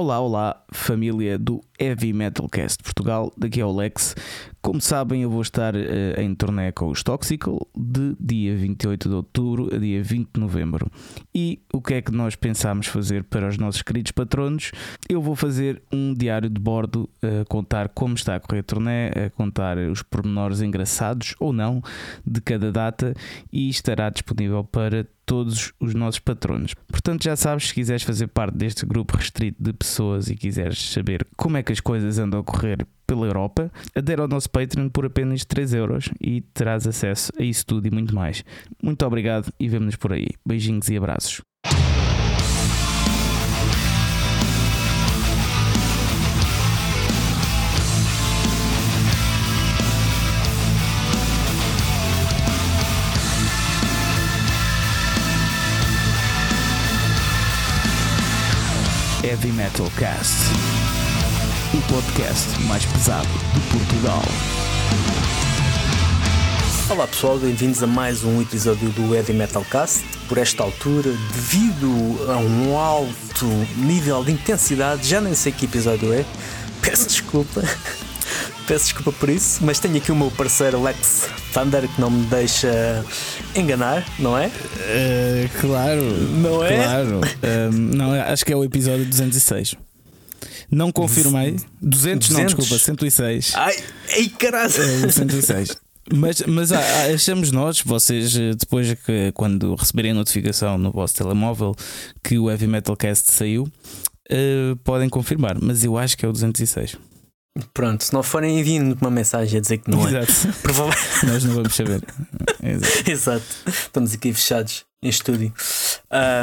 Olá, olá, família do Heavy Metalcast Portugal, daqui é o Lex. Como sabem, eu vou estar uh, em turnê com os Toxical de dia 28 de outubro a dia 20 de novembro. E o que é que nós pensámos fazer para os nossos queridos patronos? Eu vou fazer um diário de bordo, a uh, contar como está a correr a turnê, a contar os pormenores engraçados ou não de cada data e estará disponível para todos os nossos patronos. Portanto, já sabes, se quiseres fazer parte deste grupo restrito de pessoas e quiseres saber como é que as coisas andam a correr pela Europa, adere ao nosso Patreon por apenas 3 euros e terás acesso a isso tudo e muito mais. Muito obrigado e vemo-nos por aí. Beijinhos e abraços. Heavy Metal Cast, o podcast mais pesado de Portugal. Olá pessoal, bem-vindos a mais um episódio do Heavy Metal Cast. Por esta altura, devido a um alto nível de intensidade, já nem sei que episódio é, peço desculpa. Peço desculpa por isso, mas tenho aqui o meu parceiro Lex Thunder que não me deixa enganar, não é? Uh, claro, não é? Claro, uh, não, acho que é o episódio 206. Não confirmei. 200, 200? não, desculpa, 106. Ai, ei caralho! Uh, 106. Mas, mas ah, ah, achamos nós, vocês, eh, depois que quando receberem a notificação no vosso telemóvel que o Heavy Metal Cast saiu, uh, podem confirmar. Mas eu acho que é o 206. Pronto, se não forem enviando uma mensagem a dizer que não é. Provavelmente. Nós não vamos saber. Exato. Exato. Estamos aqui fechados em estúdio.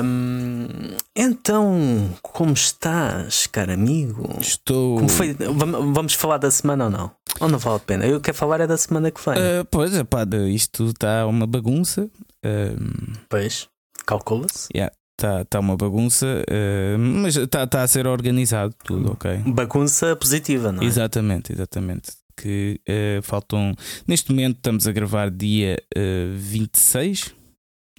Um, então, como estás, caro amigo? Estou. Como foi? Vamos falar da semana ou não? Ou não vale a pena? Eu quero falar é da semana que vem. Uh, pois, pá, isto está uma bagunça. Um... Pois, calcula-se. Yeah. Está tá uma bagunça, uh, mas está tá a ser organizado tudo, ok? Bagunça positiva, não é? Exatamente, exatamente. Que uh, faltam. Neste momento estamos a gravar dia uh, 26,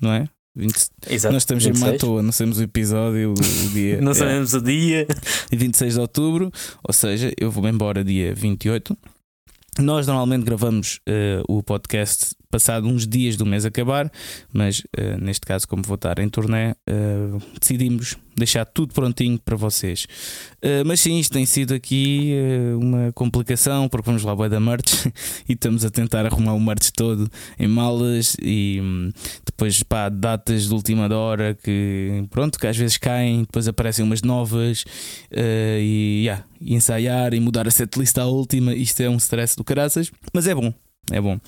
não é? 20... Exato, Nós estamos 26. em toa, não sabemos o episódio, o dia. não sabemos o dia. 26 de outubro, ou seja, eu vou-me embora dia 28. Nós normalmente gravamos uh, o podcast passado uns dias do mês acabar, mas uh, neste caso, como vou estar em turnê, uh, decidimos deixar tudo prontinho para vocês. mas sim, isto tem sido aqui uma complicação, porque vamos lá vai da merch e estamos a tentar arrumar o merch todo em malas e um, depois pá, datas de última hora que pronto, que às vezes caem, depois aparecem umas novas e, yeah, e ensaiar e mudar a setlist à última. Isto é um stress do caraças, mas é bom, é bom.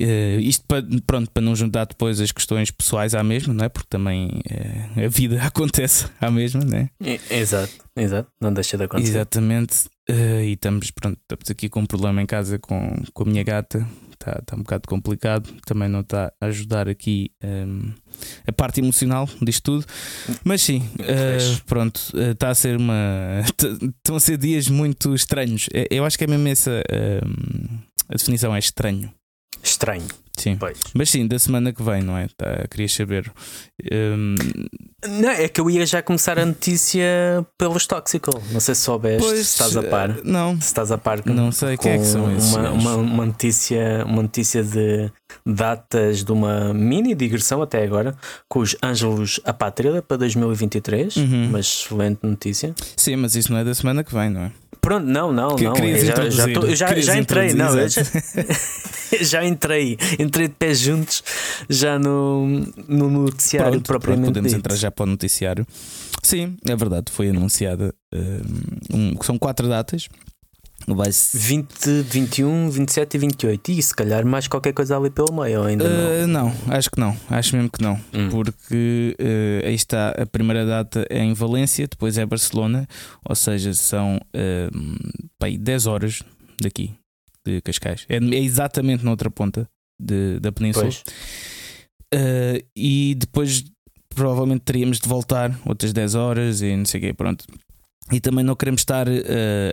Uh, isto para, pronto, para não juntar depois as questões pessoais à mesma, não é? Porque também uh, a vida acontece à mesma, não é? Exato, exato, não deixa de acontecer. Exatamente, uh, e estamos, pronto, estamos aqui com um problema em casa com, com a minha gata, está tá um bocado complicado, também não está a ajudar aqui um, a parte emocional disto tudo, mas sim, uh, pronto, está a ser uma. Estão a ser dias muito estranhos. Eu acho que é mesmo essa a definição, é estranho. Estranho. Sim. Pois. Mas sim, da semana que vem, não é? Tá, queria saber. Um... Não, é que eu ia já começar a notícia pelos Toxical. Não sei se soubeste, pois, se estás a par. Eh, não. Se estás a par com, Não sei quem é que são esses. Uma, uma, uma, notícia, uma notícia de datas de uma mini digressão até agora com os Ângelos Apátrida para 2023. Uhum. Uma excelente notícia. Sim, mas isso não é da semana que vem, não é? Pronto, não, não, não. Já, já, tô, já, já, entrei, não, já, já, entrei, entrei de pés juntos já no, no noticiário pronto, propriamente. Pronto, podemos dito. entrar já para o noticiário. Sim, é verdade, foi anunciada. Um, são quatro datas. Vai 20, 21, 27 e 28. E se calhar mais qualquer coisa ali pelo meio, ainda uh, não? Não, acho que não. Acho mesmo que não. Hum. Porque uh, aí está, a primeira data é em Valência, depois é Barcelona, ou seja, são uh, bem, 10 horas daqui, de Cascais. É, é exatamente na outra ponta de, da península. Uh, e depois provavelmente teríamos de voltar outras 10 horas e não sei o quê, pronto. E também não queremos estar uh,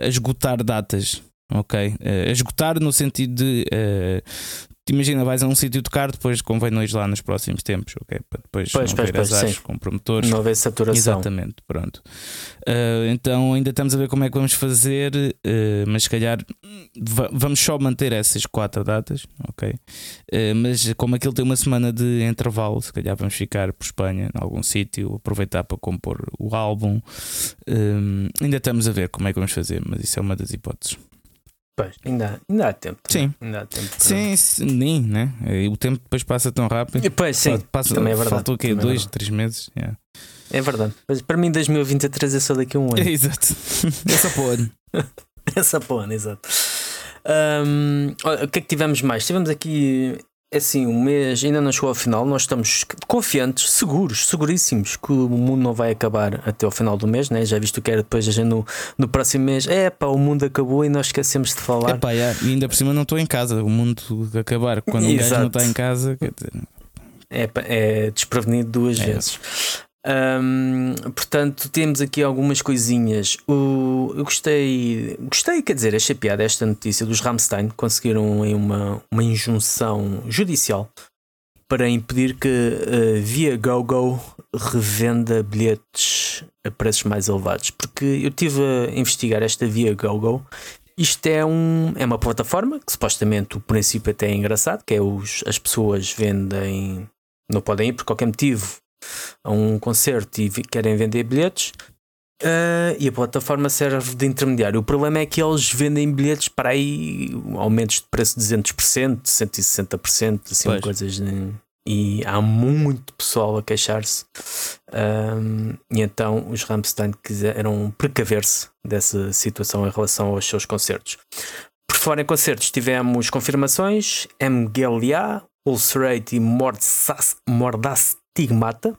a esgotar datas, ok? Uh, a esgotar no sentido de imagina, vais a um sítio tocar, depois convém não ir lá nos próximos tempos, ok? Para depois Pois, não pois, ver pois, azares sim. com promotores. Não haver saturação. Exatamente, pronto. Uh, então ainda estamos a ver como é que vamos fazer, uh, mas se calhar va- vamos só manter essas quatro datas, ok? Uh, mas como aquilo tem uma semana de intervalo, se calhar vamos ficar por Espanha, em algum sítio, aproveitar para compor o álbum. Um, ainda estamos a ver como é que vamos fazer, mas isso é uma das hipóteses. Pois, ainda, ainda há tempo. Sim. Ainda há tempo. para- Sim, sim, nem, né? E O tempo depois passa tão rápido. E, Pois, sim. Passa, também é verdade. Faltou o quê? Também é Dois, verdade. três meses? Yeah. É verdade. Mas para mim, 2023 é só daqui a um ano. Exato. Essa pode. Essa porra, exato. Ahm, olha, o que é que tivemos mais? Tivemos aqui, é assim, um mês ainda não chegou ao final. Nós estamos confiantes, seguros, seguríssimos que o mundo não vai acabar até ao final do mês, né? Já visto que era depois a gente no, no próximo mês. É pá, o mundo acabou e nós esquecemos de falar. Epá, yeah, E ainda por cima não estou em casa. O mundo acabar quando um gajo Exato. não está em casa. É, é desprevenido duas É. vezes. Portanto, temos aqui algumas coisinhas. O, eu gostei, gostei, quer dizer, achei piada esta notícia dos Rammstein. Conseguiram aí uma, uma injunção judicial para impedir que a Via GoGo revenda bilhetes a preços mais elevados. Porque eu estive a investigar esta Via GoGo. Isto é, um, é uma plataforma que supostamente o princípio até é engraçado, que é os, as pessoas vendem, não podem ir por qualquer motivo a um concerto e querem vender bilhetes. ah, e a plataforma serve de intermediário. O problema é que eles vendem bilhetes para aí aumentos de preço de 200%, 160%, assim, Pois. coisas. de- e há muito pessoal a queixar-se. Ahm, e então os Rammstein quiseram precaver-se dessa situação em relação aos seus concertos. Por fora em concertos tivemos confirmações: MGLA, Ulcerate e Mordsas- Mordastigmata,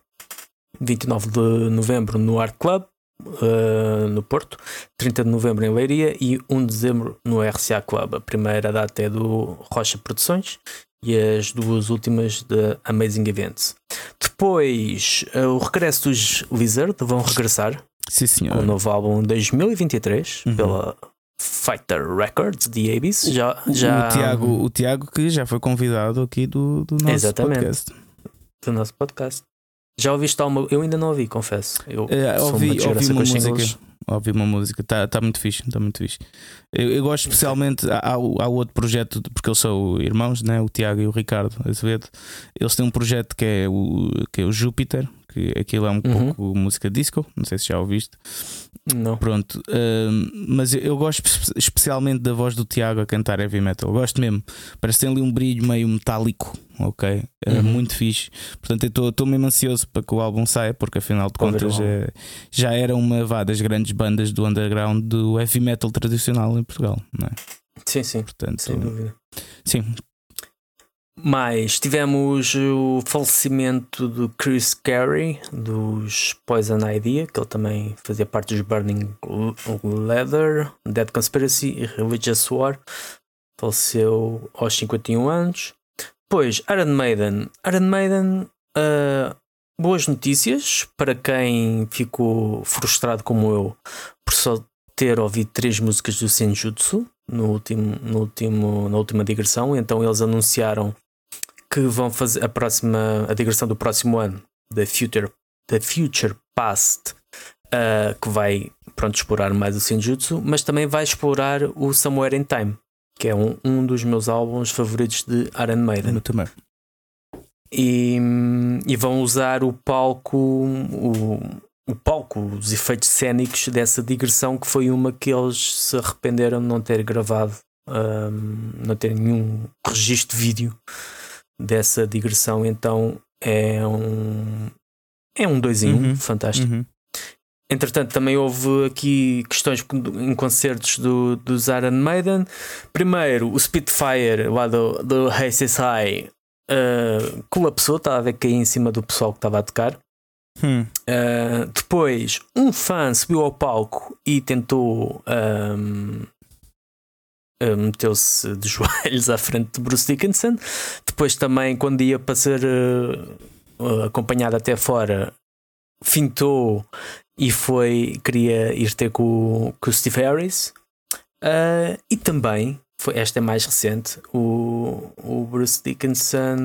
29 de novembro no Art Club, eh, no Porto, 30 de novembro em Leiria e 1 de dezembro no RCA Club. A primeira data é do Rocha Produções e as duas últimas da Amazing Events. Depois, eh, o regresso dos Lizard vão regressar sim, senhor. com o novo álbum 2023 Uhum. pela Fighter Records de Abyss. Já, O- já O, Tiago, o Tiago que já foi convidado aqui do, do nosso Exatamente. podcast. Do nosso podcast. Já ouviste alguma? Eu ainda não ouvi, confesso. Eu É, sou ouvi, uma ouvi uma música. singles. Ouvi uma música, está tá muito fixe, está muito fixe. Eu, eu gosto especialmente, há, há há outro projeto, porque eles são irmãos, né? o Tiago e o Ricardo Azevedo. Eles têm um projeto que é o, que é o Júpiter, que aquilo é um Uhum. pouco música disco, não sei se já ouviste. Não. Pronto, hum, mas eu, eu gosto espe- especialmente da voz do Tiago a cantar heavy metal. Gosto mesmo, parece que tem ali um brilho meio metálico, ok? É Uhum. muito fixe. Portanto, eu estou mesmo ansioso para que o álbum saia, porque afinal de contas é- já era uma vá, das grandes bandas do underground do heavy metal tradicional em Portugal, não é? Sim, sim, Portanto, sem dúvida. sim, Mais tivemos o falecimento do Chris Carey dos Poison Idea, que ele também fazia parte dos Burning Leather, Dead Conspiracy e Religious War. Faleceu aos 51 anos. Depois, Iron Maiden. Iron Maiden, ah, boas notícias para quem ficou frustrado como eu por só ter ouvido três músicas do Senjutsu no último, no último, na última digressão. Então eles anunciaram que vão fazer a próxima a digressão do próximo ano da Future, da Future Past ah, que vai pronto, explorar mais o Senjutsu, mas também vai explorar o Somewhere in Time, que é um, um dos meus álbuns favoritos de Iron Maiden eu também. e, e vão usar o palco, o, o palco, os efeitos cénicos dessa digressão que foi uma que eles se arrependeram de não ter gravado, ahm, não ter nenhum registro de vídeo dessa digressão. Então é um é um dois em um, Uhum. fantástico. Uhum. Entretanto, também houve aqui questões em concertos do, dos Iron Maiden. Primeiro, o Spitfire lá do, do High uh, colapsou, estava a ver cair em cima do pessoal que estava a tocar. Hum. Uh, depois, um fã subiu ao palco e tentou. um, uh, Meteu-se de joelhos à frente de Bruce Dickinson. Depois, também, quando ia para ser uh, acompanhado até fora, fintou e foi. Queria ir ter com, com o Steve Harris. E também foi, esta é mais recente. O, o Bruce Dickinson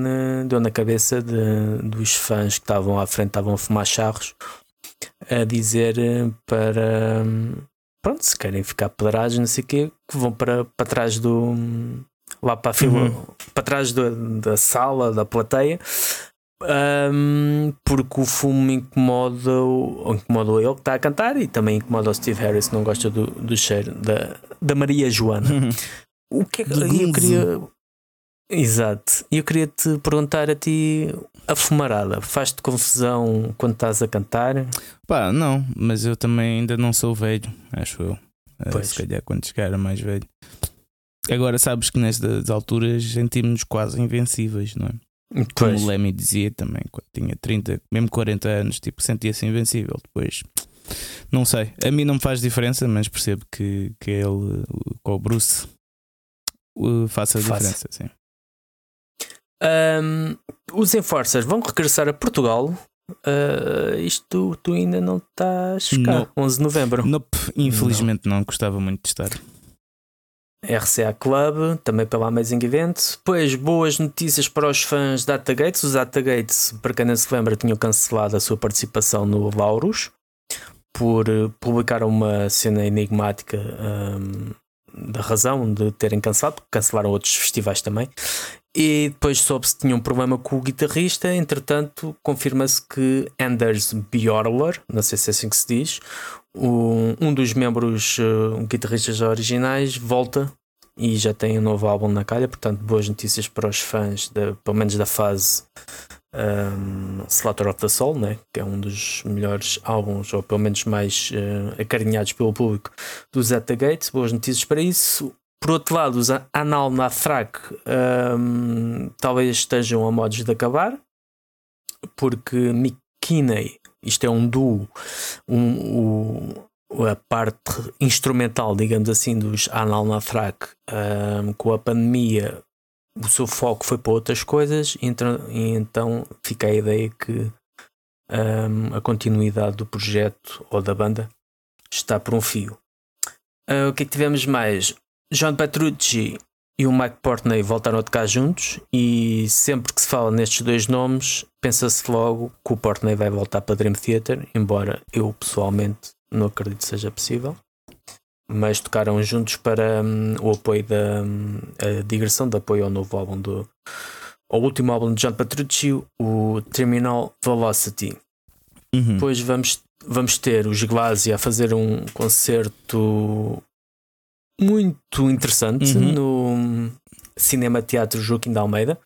deu na cabeça de, dos fãs que estavam à frente, estavam a fumar charros, a dizer para. Pronto, se querem ficar pedrais, não sei o quê, que vão para, para trás do. lá para a fila, uhum. para trás do, da sala, da plateia. Um, porque o fumo incomoda, incomoda ele que está a cantar e também incomoda o Steve Harris, não gosta do, do cheiro da, da Maria Joana. Uhum. O que é que eu queria. Exato. E eu queria te perguntar a ti a fumarada. Faz-te confusão quando estás a cantar? Pá, não, mas eu também ainda não sou velho, acho eu. Eh, pois. Se calhar quando chegar a mais velho. Agora sabes que nestas alturas sentimos-nos quase invencíveis, não é? Como pois. o Lemmy dizia também, quando tinha 30, mesmo 40 anos, tipo, sentia-se invencível. Depois, não sei, a mim não me faz diferença, mas percebo que, que ele, com o Bruce, faça a diferença, sim. Um, os Enforcers vão regressar a Portugal. Uh, isto tu ainda não estás cá, no. 11 de novembro. Nope, infelizmente não. não, gostava muito de estar. RCA Club, também pela Amazing Event. Depois, boas notícias para os fãs da Datagates. Os Datagates, para quem não se lembra, tinham cancelado a sua participação no Laurus por eh, publicar uma cena enigmática um, da razão de terem cancelado, porque cancelaram outros festivais também. E depois soube-se que tinha um problema com o guitarrista. Entretanto, confirma-se que Anders Bjorler, não sei se é assim que se diz, um, dos membros uh, guitarristas originais, volta e já tem um novo álbum na calha. Portanto, boas notícias para os fãs, de, pelo menos da fase um, of the Soul, né? que é um dos melhores álbuns, ou pelo menos mais uh, acarinhados pelo público, do Zeta Gates. Boas notícias para isso. Por outro lado, os Anal Nathrak um, talvez estejam a modos de acabar, porque McKinney, isto é um duo, um, a parte instrumental, digamos assim, dos Anal Nathrak, um, com a pandemia o seu foco foi para outras coisas e então, fica a ideia que um, a continuidade do projeto ou da banda está por um fio. Uh, o que é que tivemos mais? John Petrucci e o Mike Portney voltaram a tocar juntos e sempre que se fala nestes dois nomes pensa-se logo que o Portney vai voltar para Dream Theater, embora eu pessoalmente não acredito seja possível mas tocaram juntos para um, o apoio da um, digressão de apoio ao novo álbum do ao último álbum de John Petrucci, o Terminal Velocity. Uhum. Depois vamos, vamos ter os Glasia a fazer um concerto muito interessante uhum. no Cinema Teatro Joaquim de Almeida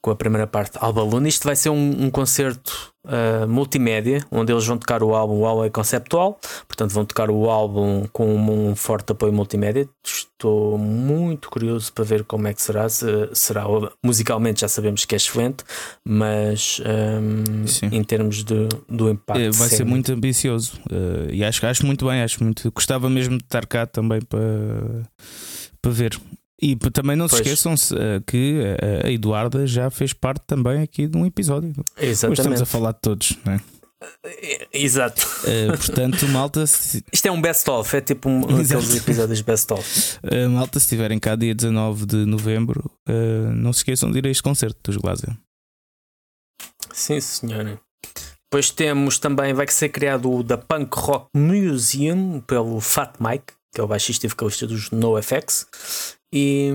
com a primeira parte Alba Luna. Isto vai ser um, um concerto uh, multimédia, onde eles vão tocar o álbum, o álbum é conceptual, portanto vão tocar o álbum com um, um forte apoio multimédia. Estou muito curioso para ver como é que será. Se, será musicalmente já sabemos que é excelente, mas um, em termos de, do impacto. É, vai ser muito ambicioso uh, e acho, acho muito bem, acho muito. Gostava mesmo de estar cá também para, para ver. E também não se pois. esqueçam uh, que a Eduarda já fez parte também aqui de um episódio. Exatamente. Hoje estamos a falar de todos, não é? Exato. Uh, portanto, malta. Se... Isto é um best-of, é tipo um daqueles episódios best-of. Uh, malta, se estiverem cá dia 19 de novembro, uh, não se esqueçam de ir a este concerto dos Glazer. Sim, senhora. Depois temos também, vai ser criado o da Punk Rock Museum pelo Fat Mike, que é o baixista e vocalista dos NoFX. E,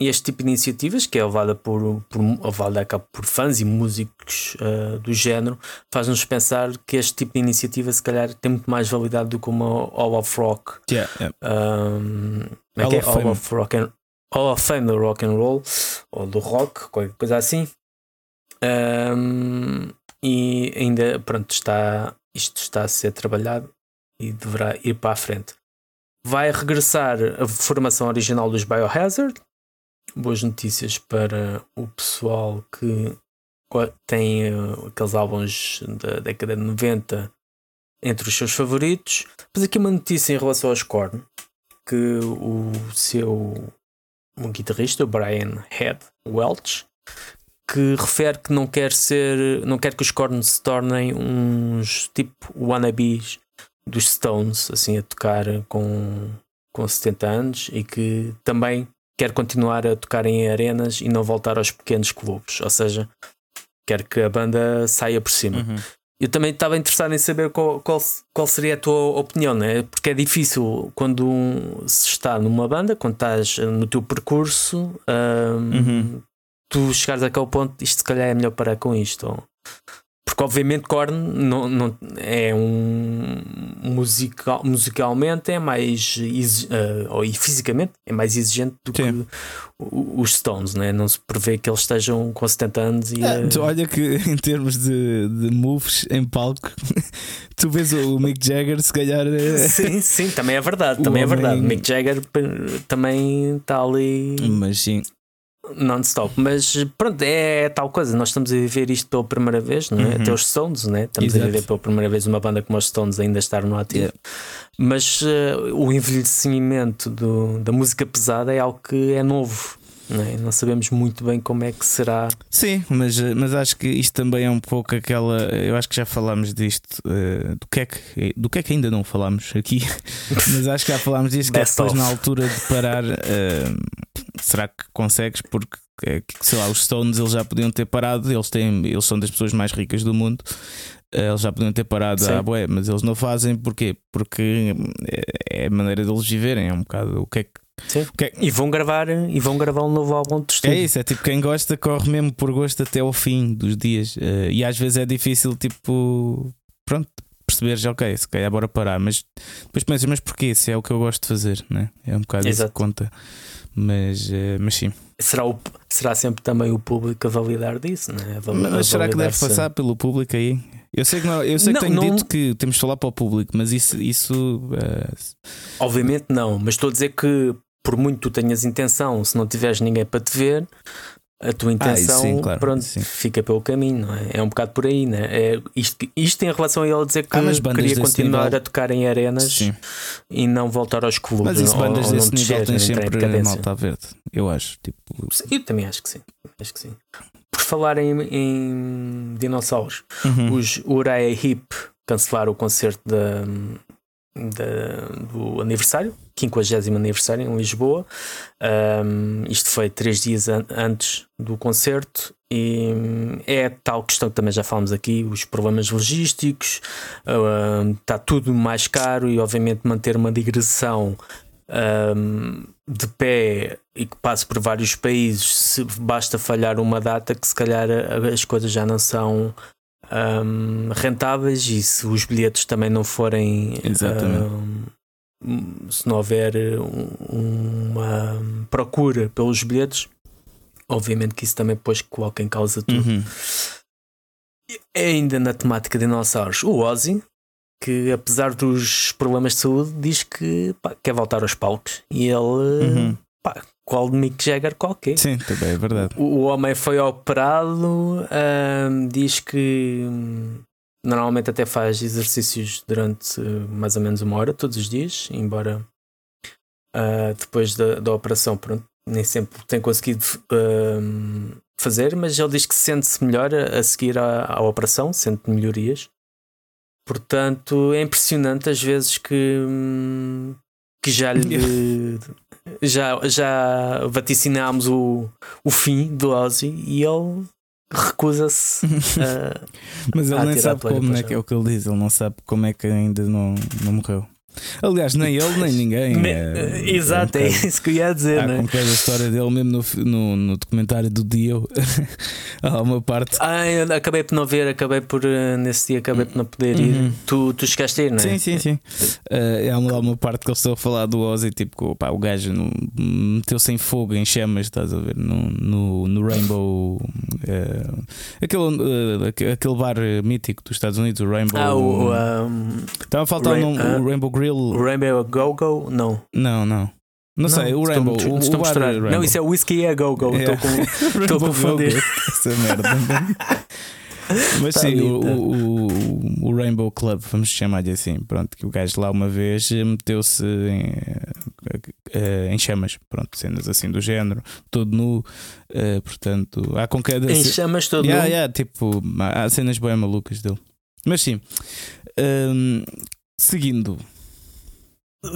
e, este tipo de iniciativas, que é levada por, por, levada por fãs e músicos uh, do género, faz-nos pensar que este tipo de iniciativa, se calhar, tem muito mais validade do que uma All of Rock. Yeah, yeah. Um, é All, é of, All of Rock and, All of Fame do Rock and Roll, ou do rock, qualquer coisa assim. Um, e ainda, pronto, está, isto está a ser trabalhado e deverá ir para a frente. Vai regressar a formação original dos Biohazard. Boas notícias para o pessoal que tem uh, aqueles álbuns da década de 90 entre os seus favoritos. Mas aqui uma notícia em relação aos Korn, que o seu um guitarrista, o Brian Head Welch, que refere que não quer ser, não quer que os Korn se tornem uns tipo wannabes dos Stones, assim, a tocar com, com 70 anos e que também quer continuar a tocar em arenas e não voltar aos pequenos clubes, ou seja, quer que a banda saia por cima. Uhum. Eu também estava interessado em saber qual, qual, qual, seria a tua opinião, né? porque é difícil quando se está numa banda, quando estás no teu percurso, um, uhum. tu chegares àquele ponto, isto se calhar é melhor parar com isto. Ou... Porque obviamente Korn não, não, é um musical, musicalmente é mais uh, ou fisicamente é mais exigente do Sim. que os Stones, né? não se prevê que eles estejam com 70 anos e uh... olha que em termos de, de moves em palco tu vês o Mick Jagger se calhar eh, Sim, sim, também é verdade, também é verdade. Mick Jagger também está ali Mas sim non-stop. Mas pronto, é tal coisa. Nós estamos a viver isto pela primeira vez, não é? Uhum. Até os Stones, né? estamos Exato. a viver pela primeira vez uma banda como os Stones ainda estar no ativo. Yeah. Mas uh, o envelhecimento do, da música pesada é algo que é novo. Não, é? não, sabemos muito bem como é que será. Sim, mas, mas acho que isto também é um pouco aquela. Eu acho que já falámos disto. Uh, do, que é que, do que é que ainda não falámos aqui, mas acho que já falámos disto. que é depois, na altura de parar, uh, será que consegues? Porque, é sei lá, os Stones eles já podiam ter parado, eles, têm, eles são das pessoas mais ricas do mundo. Eh, eles já podiam ter parado, Sim. ah, bué, mas eles não fazem porquê? Porque é, é a maneira deles viverem, é um bocado o que é que Okay. E vão gravar e vão gravar um novo álbum de estúdio. É isso, é tipo quem gosta corre mesmo por gosto até ao fim dos dias. Uh, e às vezes é difícil, tipo, pronto, perceberes, ok, se calhar bora parar, mas depois pensas, mas porquê? Se é o que eu gosto de fazer, né? é um bocado Exato. isso que conta. Mas, uh, mas sim. Será, o, será sempre também o público a validar disso, né? A mas será que deve passar pelo público aí? Eu sei que, não, eu sei não, que tenho não... dito que temos de falar para o público, mas isso. isso uh... Obviamente não, mas estou a dizer que por muito tu tenhas intenção, se não tiveres ninguém para te ver, a tua intenção ah, sim, claro, pronto, sim. fica pelo caminho, não é? É um bocado por aí, né? é? Isto, isto em relação a ele dizer que ah, queria continuar nível... a tocar em arenas sim. e não voltar aos clubes. Mas isso, bandas ou, desse ou nível têm sempre malta verde, eu acho. Tipo... Eu também acho que sim. Acho que sim. Por falar em, em dinossauros, uhum. os Uriah Heep cancelaram o concerto da, da, do aniversário, 50 aniversário em Lisboa. Um, isto foi três dias an antes do concerto e é tal questão que também já falamos aqui: os problemas logísticos, uh, está tudo mais caro e, obviamente, manter uma digressão. Um, de pé e que passe por vários países, se basta falhar uma data que se calhar as coisas já não são um, rentáveis e se os bilhetes também não forem um, se não houver uma procura pelos bilhetes, obviamente que isso também depois coloca em causa tudo. Uhum. Ainda na temática de dinossauros, o Ozzy, que apesar dos problemas de saúde, diz que pá, quer voltar aos palcos e ele uhum. pá, qual de Mick Jagger qualquer. Sim, também é verdade. O, o homem foi operado, diz que hum, normalmente até faz exercícios durante uh, mais ou menos uma hora todos os dias, embora uh, depois da, da operação pronto, nem sempre tem conseguido uh, fazer, mas ele diz que sente-se melhor a, a seguir à, à, operação, sente melhorias. Portanto, é impressionante às vezes que, hum, que já lhe já, já vaticinámos o, o fim do Ozzy e ele recusa-se a. Mas ele a nem sabe como é que é o que ele diz, ele não sabe como é que ainda não, não morreu. Aliás, nem ele nem ninguém. Me, é, exato, é, um é, isso que eu ia dizer. Há né? com cada história dele, mesmo no, no, no documentário do Dio, há uma parte. Ah, eu acabei por não ver, acabei por eh, nesse dia acabei por não poder ir. Uhum. Tu, tu chegaste a ir, não é? Sim, sim, sim. Uh, há uma, uma parte que eu estou a falar do Ozzy, tipo, pá, o gajo meteu-se em fogo, em chamas, estás a ver? No, no, no Rainbow. Uh, aquele, uh, aquele bar mítico dos Estados Unidos, o Rainbow. Ah, o. Um, Estava a faltar Rain, um, o Rainbow Grill. O Rainbow Go Go? Não. Não, não. Não, sei, o Rainbow. O, o mostrar. Rainbow. Não, isso é o Whisky é Go Go. Estou com, estou a confundir. Essa merda. Mas tá sim, o, o, o, Rainbow Club, vamos chamar-lhe assim. Pronto, que o gajo lá uma vez meteu-se em, eh, em, chamas, pronto, cenas assim do género, todo nu. Portanto, há com cada. Em chamas, todo yeah, nu. Yeah, tipo, há cenas bem malucas dele. Mas sim, um, seguindo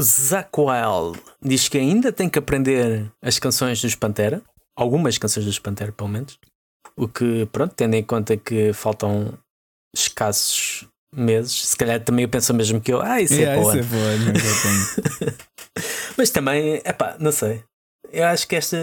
Zac Wild diz que ainda tem que aprender as canções dos Pantera, algumas canções dos Pantera, pelo menos. O que, pronto, tendo em conta que faltam escassos meses, se calhar também eu penso mesmo que eu, ah, isso Yeah, é boa. isso é boa. Mas também, epá, não sei. Eu acho que esta,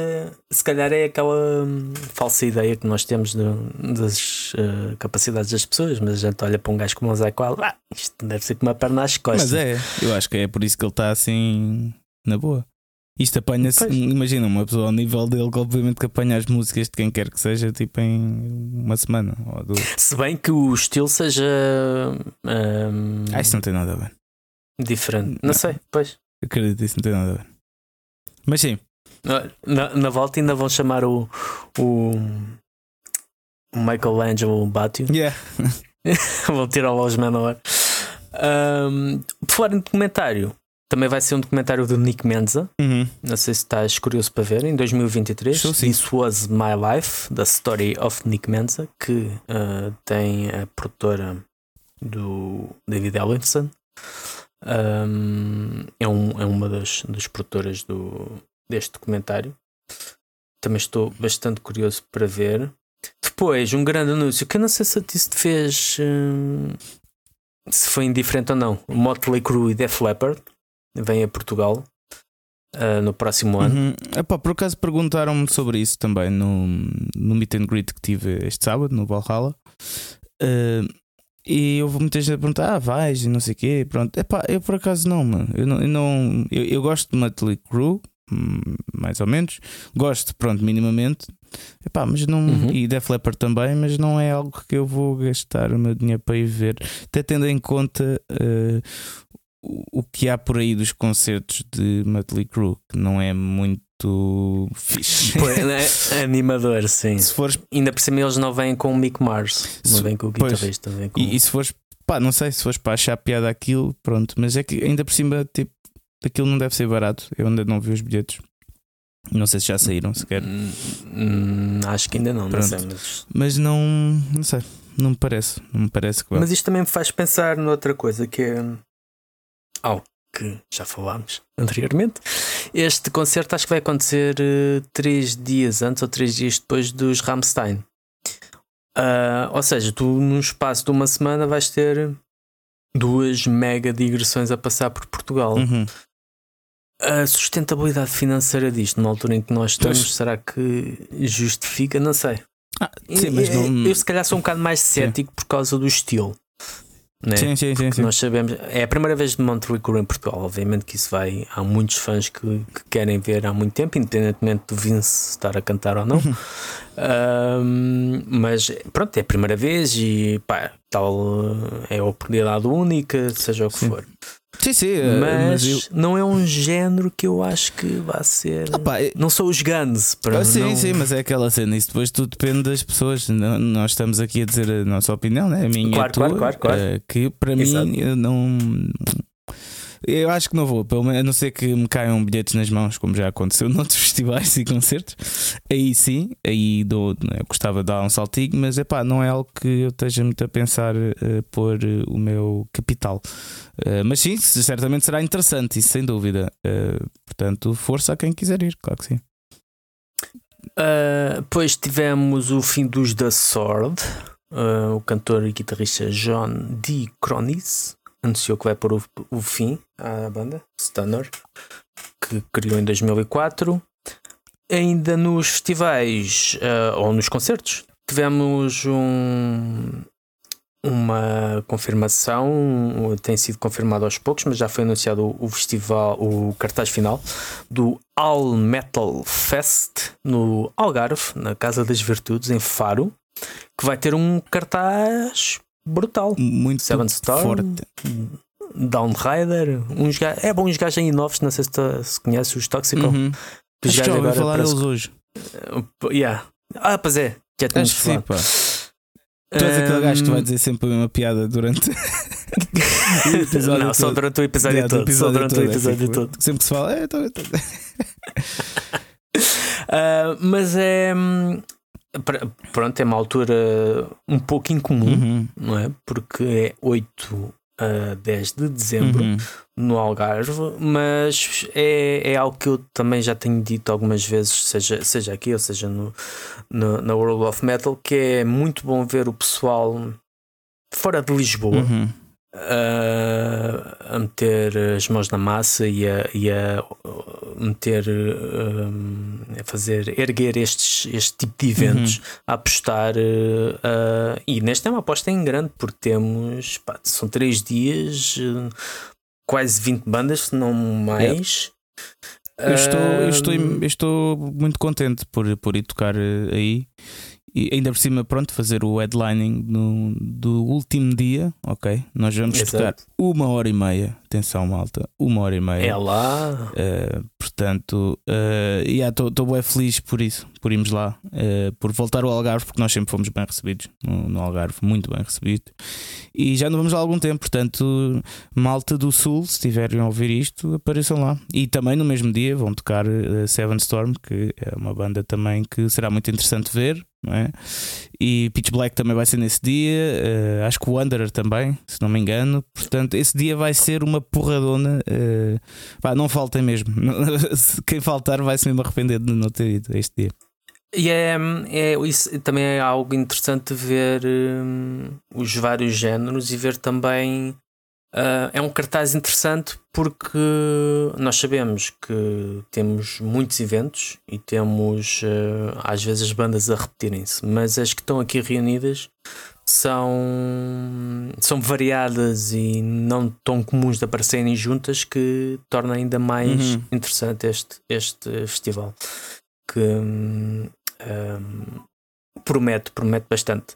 se calhar, é aquela hum, falsa ideia que nós temos de- das eh, capacidades das pessoas. Mas a gente olha para um gajo como o Zé Qual, ah, isto deve ser com uma perna às costas. Mas é, eu acho que é por isso que ele está assim na boa. Isto apanha-se, imagina, uma pessoa ao nível dele que obviamente que apanha as músicas de quem quer que seja, tipo em uma semana ou duas. Se bem que o estilo seja hum, Ah, isso não tem nada a ver. diferente. Não, Não. sei, pois. Acredito, isso não tem nada a ver. Mas sim, Na, na volta ainda vão chamar o, o, o Michelangelo Batio. yeah. vão tirar o Los Menor. Um, por falar em documentário, também vai ser um documentário do Nick Menza. Uhum. Não sei se estás curioso para ver, em 2023. Estou sim. This Was My Life, The Story of Nick Menza, que uh, tem a produtora do David Ellison. Um, é, um, é uma das, das produtoras do, deste documentário. Também estou bastante curioso para ver. Depois, um grande anúncio que eu não sei se se te fez. hum, se foi indiferente ou não. Motley Crue e Def Leppard vêm a Portugal ah, no próximo ano. Uhum. Epá, por acaso perguntaram-me sobre isso também no, no meet and greet que tive este sábado no Valhalla. Uh, e houve muita gente a perguntar: Ah, vais e não sei o quê. Pronto, epá, eu por acaso não, mano. Eu, não, eu, não- eu, eu gosto de Motley Crue, mais ou menos. Gosto, pronto, minimamente. Epá, mas não, Uhum. E Def Leppard também, mas não é algo que eu vou gastar o meu dinheiro para ir ver. Até tendo em conta uh, o, que há por aí dos concertos de Motley Crue, que não é muito fixe. Pois, é, animador, sim. se fores, Ainda por cima eles não vêm com o Mick Mars, não vêm com o guitarrista, com... e, e se fores, pá, não sei se fores para achar piada aquilo, pronto, mas é que ainda por cima, tipo, aquilo não deve ser barato. Eu ainda não vi os bilhetes. Não sei se já saíram sequer, Hum, hum, acho que ainda não, não sei, mas... mas não, não sei, não me parece, não me parece que mas isto também me faz pensar noutra coisa que é algo que já falámos anteriormente. Este concerto acho que vai acontecer eh, três dias antes ou três dias depois dos Rammstein. Ah, ou seja, tu num espaço de uma semana vais ter duas mega digressões a passar por Portugal. Uhum. A sustentabilidade financeira disto, numa altura em que nós estamos, Pois. será que justifica? Não sei. Ah, sim, mas eu, não. eu, se calhar sou um bocado mais cético por causa do estilo. Né? Sim, sim, sim. Sim. nós sabemos, é a primeira vez de Monterey Crew em Portugal. Obviamente que isso vai. Há muitos fãs que, que querem ver há muito tempo, independentemente do Vince estar a cantar ou não. Uhum. Ahm, mas pronto, é a primeira vez e pá, tal é a oportunidade única, seja o que Sim. for. Sim, sim, eh, Mas, mas eu. não é um género que eu acho que vai ser. Ah, pá, é- Não sou os Guns, para Ah, sim, não... sim, mas é aquela cena. Isso depois tudo depende das pessoas. Não- Nós estamos aqui a dizer a nossa opinião, né? a minha e a Claro, tua, claro, claro, claro. eh, que para Exato. mim eu não. Eu acho que não vou, pelo menos, a não ser que me caiam bilhetes nas mãos, como já aconteceu noutros festivais e concertos. Aí sim, aí dou, eu gostava de dar um saltinho, mas epá, não é algo que eu esteja muito a pensar eh, pôr eh, o meu capital. Eh, mas sim, certamente será interessante, isso sem dúvida. Portanto, força a quem quiser ir, claro que sim. Depois tivemos o fim dos The Sword. O cantor e guitarrista John D. Cronis anunciou que vai pôr o, o fim à banda Stunner, que criou em 2004. Ainda nos festivais ah, ou nos concertos tivemos um, uma confirmação, tem sido confirmado aos poucos, mas já foi anunciado o festival, o cartaz final do All Metal Fest no Algarve, na Casa das Virtudes, em Faro, que vai ter um cartaz brutal. Muito Seven Storm, forte. Downrider, uns ga- é bom uns gajos aí novos, não sei se, tu- se conheces os Toxical. Uhum. Os Acho que já gajos ouvi falar parece deles hoje. que- Yeah. Ah, pois é, já sim, falado. pá. Tu és aquele gajo que vai dizer sempre uma piada durante. o episódio Não, só todo. durante o episódio Yeah, do todo. Só durante o todo, é episódio tipo, todo. Sempre que se fala, é, tô- tô- Ah, mas é. Pr- Pronto, é uma altura um pouco incomum, Uhum. não é? Porque é 8 a 10 de dezembro Uhum. no Algarve, mas é, é algo que eu também já tenho dito algumas vezes, seja, seja aqui ou seja no, no- na World of Metal, que é muito bom ver o pessoal fora de Lisboa Uhum. A, a meter as mãos na massa e a, e a meter um, a fazer erguer estes, este tipo de eventos, a apostar uh, e nesta é uma aposta em grande porque temos pá, são três dias quase 20 bandas, se não mais. Eu estou, eu estou, eu estou muito contente por, por ir tocar eh, aí. E ainda por cima, pronto, fazer o headlining no, do último dia, ok? Nós vamos Exato. tocar uma hora e meia. Atenção, malta, uma hora e meia. é lá. Uh, portanto, uh, estou bem feliz por isso, por irmos lá, uh, por voltar ao Algarve, porque nós sempre fomos bem recebidos no, no Algarve, muito bem recebidos. E já não vamos há algum tempo, portanto, malta do Sul, se estiverem a ouvir isto, apareçam lá. E também no mesmo dia vão tocar uh, Seven Storm, que é uma banda também que será muito interessante ver. É? E Pitch Black também vai ser nesse dia, uh, acho que o Wanderer também, se não me engano. Portanto, esse dia vai ser uma porradona. Uh, pá, não faltem mesmo. Quem faltar vai se mesmo arrepender de não ter ido este dia. E é, é, isso também é algo interessante ver hum, os vários géneros e ver também. Ah, é um cartaz interessante porque nós sabemos que temos muitos eventos e temos ah, às vezes as bandas a repetirem-se, mas as que estão aqui reunidas são, são variadas e não tão comuns de aparecerem juntas que torna ainda mais Uhum. interessante este, este festival que hum, hum, promete, promete bastante.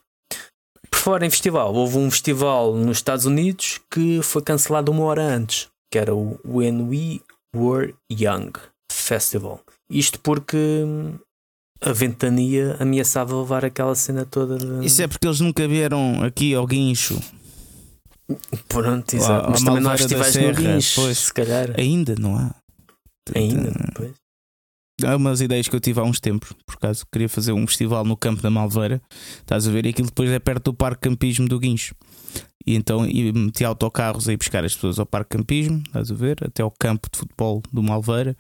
Por fora em festival, houve um festival nos Estados Unidos que foi cancelado uma hora antes, que era o When We Were Young Festival. Isto porque hum, a ventania ameaçava levar aquela cena toda de... Isso é porque eles nunca vieram aqui ao guincho. Pronto, exato. Mas também não há festivais no Guincho, pois. se calhar. Ainda não há. Ainda, pois. Há umas ideias que eu tive há uns tempos, por acaso queria fazer um festival no campo da Malveira, estás a ver? E aquilo depois é perto do Parque Campismo do Guincho. E então e meti autocarros a ir buscar as pessoas ao Parque Campismo, estás a ver? Até ao campo de futebol do Malveira.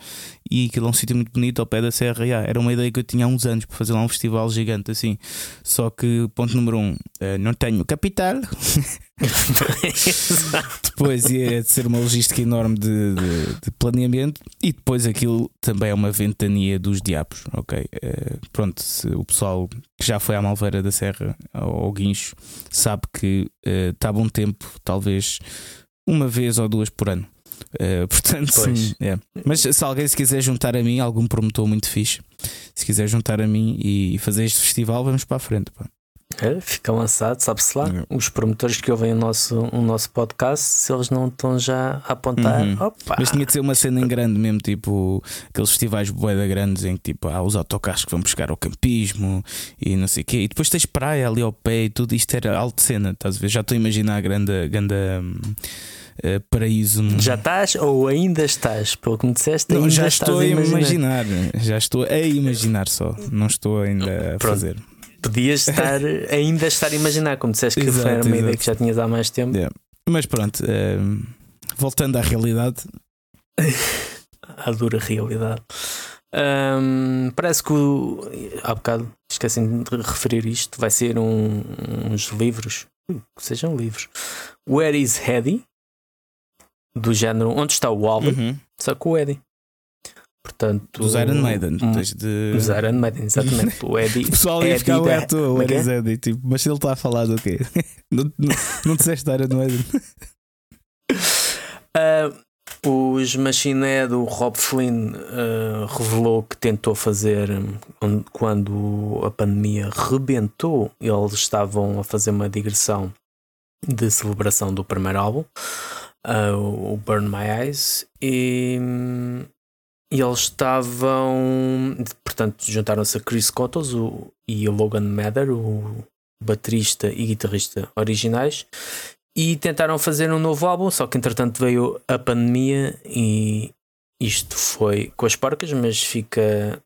E aquilo é um sítio muito bonito ao pé da Serra. Era uma ideia que eu tinha há uns anos para fazer lá um festival gigante assim. Só que, ponto número um, eh, não tenho capital. Depois ia ser uma logística enorme de, de- de planeamento e depois aquilo também é uma ventania dos diabos, ok? Eh, pronto, se o pessoal que já foi à Malveira da Serra ao, ao Guincho sabe que eh, está bom tempo, talvez uma vez ou duas por ano. Eh, portanto, Pois. é. mas se alguém se quiser juntar a mim, algum promotor muito fixe, se quiser juntar a mim e fazer este festival, vamos para a frente. pá. É, fica lançado, sabe-se lá. Os promotores que ouvem o nosso, o nosso podcast, se eles não estão já a apontar, Uhum. opa, Mas tinha de ser uma cena em grande mesmo, tipo aqueles festivais boeda grandes em que tipo, há os autocarros que vão buscar ao campismo e não sei o quê. E depois tens praia ali ao pé e tudo isto era alta cena, estás a ver? Já estou a imaginar a grande, grande eh, paraíso. já estás ou ainda estás? Pelo que me disseste, Não, ainda já estou a imaginar. imaginar. já estou a imaginar só, não estou ainda a Pronto. fazer. Podias estar, ainda estar a imaginar, como disseste que Exato, foi uma ideia exato. que já tinhas há mais tempo. Yeah. Mas pronto, hum, voltando à realidade, à dura realidade. Ahm, parece que o, há bocado esqueci de referir isto. Vai ser um- uns livros, uh, que sejam livros. Where is Eddie? Do género Onde está o Alvin? uhum, Só com o Eddie. Portanto, dos Iron Maiden, um- desde. Dos Iron Maiden, exatamente. O Eddie. O pessoal ia ficar ué, é é? What is Eddie? Tipo, mas ele está a falar do quê? não, não, não disseste Iron Maiden? Ah, os Machine Head, o Rob Flynn ah, revelou que tentou fazer hum, quando a pandemia rebentou, eles estavam a fazer uma digressão de celebração do primeiro álbum, ah, o Burn My Eyes, e, hum, e eles estavam, portanto, juntaram-se a Chris Cottos o, e o Logan Mather, o baterista e guitarrista originais, e tentaram fazer um novo álbum, só que entretanto veio a pandemia e isto foi com as porcas, mas fica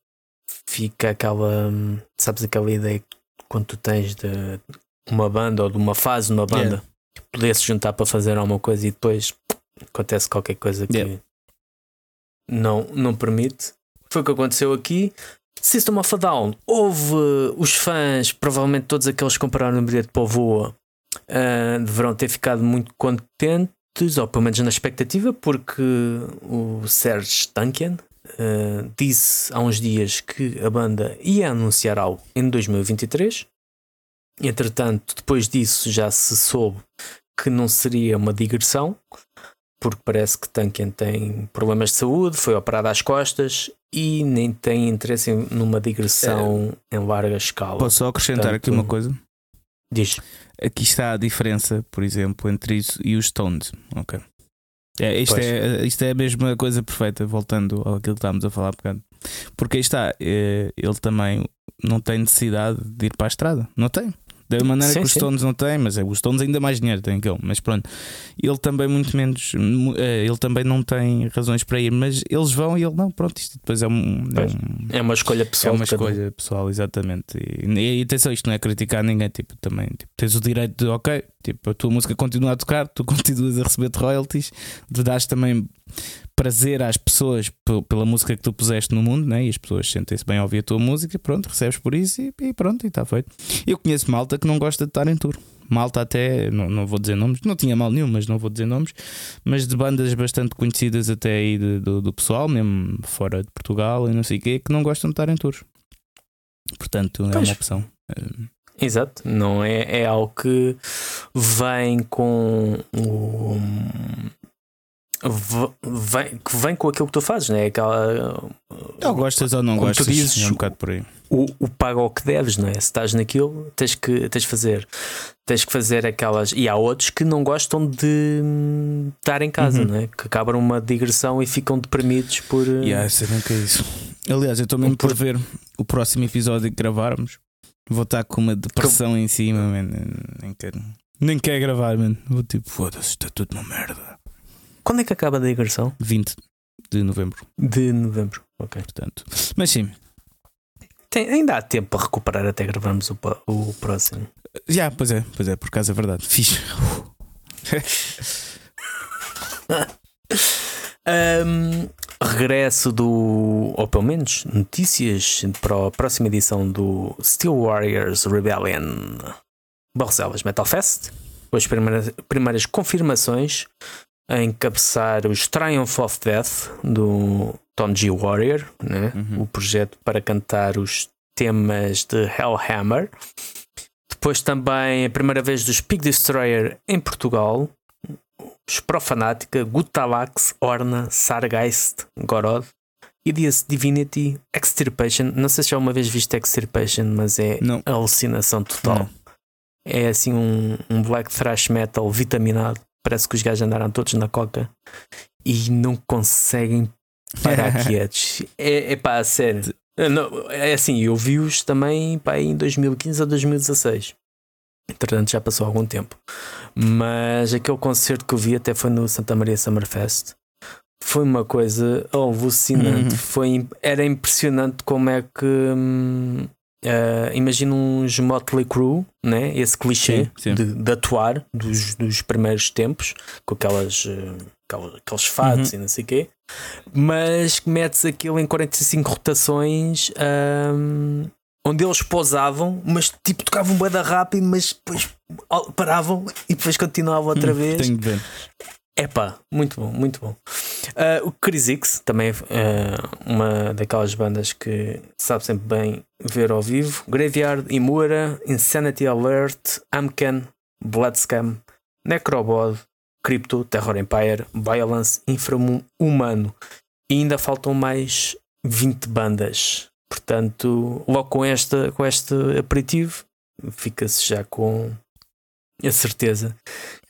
fica aquela sabes aquela ideia que quando tu tens de uma banda ou de uma fase numa banda poder se juntar para fazer alguma coisa e depois acontece qualquer coisa que Yeah. Não, não permite. Foi o que aconteceu aqui. System of a Down, houve os fãs, provavelmente todos aqueles que compraram o bilhete para o Voa, ah, deverão ter ficado muito contentes, ou pelo menos na expectativa, porque o Serge Tankian ah, disse há uns dias que a banda ia anunciar algo em 2023. Entretanto, depois disso já se soube que não seria uma digressão, porque parece que Tankian tem problemas de saúde, foi operado às costas e nem tem interesse em, numa digressão em larga escala. Posso só acrescentar aqui uma Portanto, coisa? Diz. Aqui está a diferença, por exemplo, entre isso e os Stones. Ok. É, isto, Pois. é, isto é a mesma coisa perfeita, voltando àquilo que estávamos a falar há bocado. Porque aí está, eh, ele também não tem necessidade de ir para a estrada. Não tem. Da maneira Sim, que os sim. Stones não têm, mas é, os Stones ainda mais dinheiro têm que ele. Mas pronto, ele também muito menos, eh, ele também não tem razões para ir, mas eles vão e ele não. Pronto, isto depois é um. é um- É uma escolha é pessoal. uma de cada um. escolha pessoal, exatamente. E, e, e atenção, isto não é criticar ninguém. Tipo, também tipo, tens o direito de, ok, tipo, a tua música continua a tocar, tu continuas a receber royalties, tu dás também prazer às pessoas pe- pela música que tu puseste no mundo, né? e as pessoas sentem-se bem a ouvir a tua música, pronto, recebes por isso e, e pronto, e está feito. Eu conheço malta que não gosta de estar em tour. Malta até, não, não vou dizer nomes, não tinha mal nenhum, mas não vou dizer nomes, mas de bandas bastante conhecidas até aí de- do, do pessoal, mesmo fora de Portugal e não sei o quê, que não gostam de estar em tours. Portanto, é Pois. uma opção. Exato, não é, é algo que vem com o. Vem, que vem com aquilo que tu fazes, né? Aquela, Ou gostas ou não gostas, dizes, é um bocado por aí. o, o paga ao que deves, não é? Se estás naquilo, tens que, tens que fazer. Tens que fazer aquelas. E há outros que não gostam de estar em casa, Uhum. não é? Que acabam uma digressão e ficam deprimidos por. Yeah, sei bem que é isso. Aliás, eu estou mesmo por ver o próximo episódio que gravarmos. Vou estar com uma depressão em cima, man. Nem quero gravar, mano. Vou tipo, foda-se, está tudo uma merda. Quando é que acaba a digressão? 20 de novembro, De novembro. Ok. portanto. Mas sim, Tem- ainda há tempo para recuperar até gravarmos o, o próximo. já, pois é, pois é, por acaso é verdade. Fiz. Ahm, regresso do. Ou pelo menos notícias para a próxima edição do Steel Warriors Rebellion Barcelos Metal Fest. Com as primeiras, primeiras confirmações a encabeçar os Triumph of Death do Tom G. Warrior, né? Uhum. o projeto para cantar os temas de Hellhammer. Depois também a primeira vez dos Pig Destroyer em Portugal. Os Profanática, Gutalax, Orna, Sargeist, Gorod e Dias Divinity, Extirpation. Não sei se já uma vez viste Extirpation, mas é Não. alucinação total. Não. É assim um, um black thrash metal vitaminado. Parece que os gajos andaram todos na coca e não conseguem parar quietos. É, é pá, a sério. Não- É assim, eu vi-os também pá, em 2015 a 2016. Entretanto, já passou algum tempo. Mas aquele concerto que eu vi até foi no Santa Maria Summerfest. Foi uma coisa alucinante. Uhum. Foi, era impressionante como é que. hum, eh, imagina uns Motley Crue, né? esse clichê Sim, sim. De, de atuar dos, dos primeiros tempos, com aquelas, aquelas- aqueles fatos Uhum. e não sei o quê, mas que metes aquilo em 45 rotações hum, onde eles pousavam, mas tipo tocavam bem rápido, mas depois al- paravam e depois continuavam outra Hum, vez. Tenho de ver. Epá, muito bom, muito bom. Ah, o Crisix também é uma daquelas bandas que sabe sempre bem ver ao vivo. Graveyard, Imura, Insanity Alert, Amken, Bloodscam, Necrobod, Crypto, Terror Empire, Violence, Infra-Humano. E ainda faltam mais 20 bandas. Portanto, logo com, esta, com este aperitivo, fica-se já com a certeza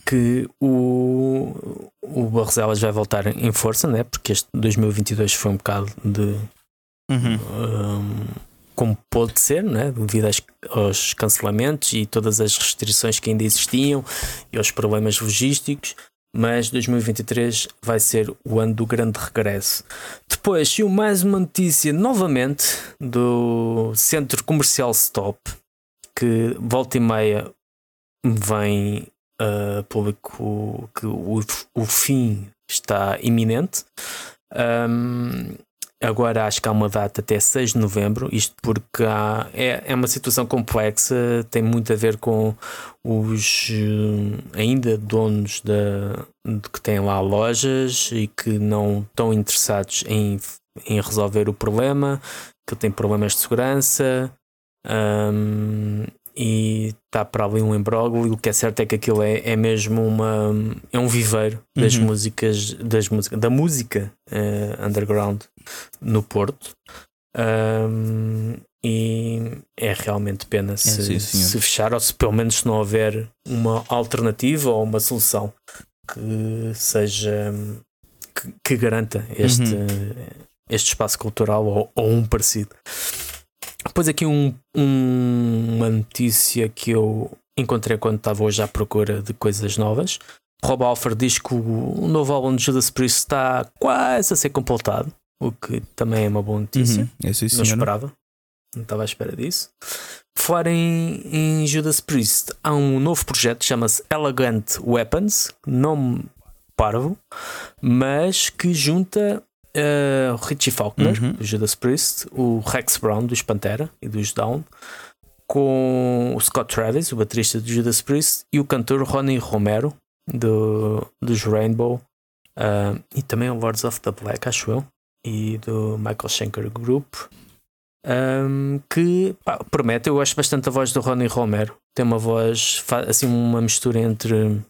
que o, o Barroselas vai voltar em força, né? porque este 2022 foi um bocado de Uhum. hum, como pôde ser, né? devido às- aos cancelamentos e todas as restrições que ainda existiam e aos problemas logísticos. Mas 2023 vai ser o ano do grande regresso. Depois, saiu mais uma notícia novamente do Centro Comercial Stop, que volta e meia vem uh, público que o, o fim está iminente. Um, agora acho que há uma data até 6 de novembro, isto porque há, é, é uma situação complexa, tem muito a ver com os uh, ainda donos da, que têm lá lojas e que não estão interessados em, em resolver o problema, que têm problemas de segurança. Um, e está para ali um imbróglio. O que é certo é que aquilo é, é mesmo uma é um viveiro das uhum. músicas das músicas da música uh, underground no Porto. Um, e é realmente pena é, se, se, fechar ou se pelo menos não houver uma alternativa ou uma solução que seja que, que garanta este, uhum. este espaço cultural ou, ou um parecido. Depois aqui um, um, uma notícia que eu encontrei quando estava hoje à procura de coisas novas. Rob Alford diz que o novo álbum de Judas Priest está quase a ser completado, o que também é uma boa notícia. Uhum, é sim, não esperava, não estava à espera disso. Falar em, em Judas Priest, há um novo projeto chama-se Elegant Weapons, nome parvo, mas que junta uh, Richie Faulkner, uhum. do Judas Priest, o Rex Brown, dos Pantera e dos Down, com o Scott Travis, o baterista do Judas Priest, e o cantor Ronnie Romero, do, dos Rainbow, uh, e também o Lords of the Black, acho eu, e do Michael Schenker Group. Um, que pá, promete, eu gosto bastante da voz do Ronnie Romero. Tem uma voz, assim, uma mistura entre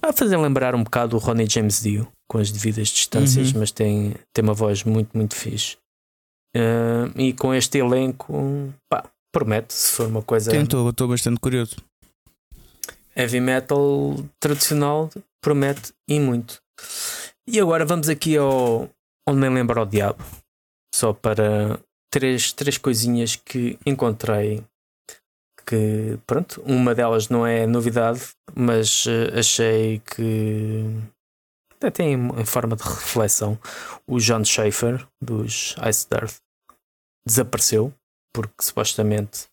a fazer lembrar um bocado o Ronnie James Dio com as devidas distâncias, uhum. mas tem, tem uma voz muito, muito fixe. Uh, e com este elenco, pá, promete, se for uma coisa. Estou bastante curioso. Heavy metal tradicional promete e muito. E agora vamos aqui ao Onde Nem Lembra ao Diabo, só para três, três coisinhas que encontrei. Que pronto, uma delas não é novidade, mas uh, achei que até tem em forma de reflexão, o John Schaefer dos Ice Earth desapareceu porque supostamente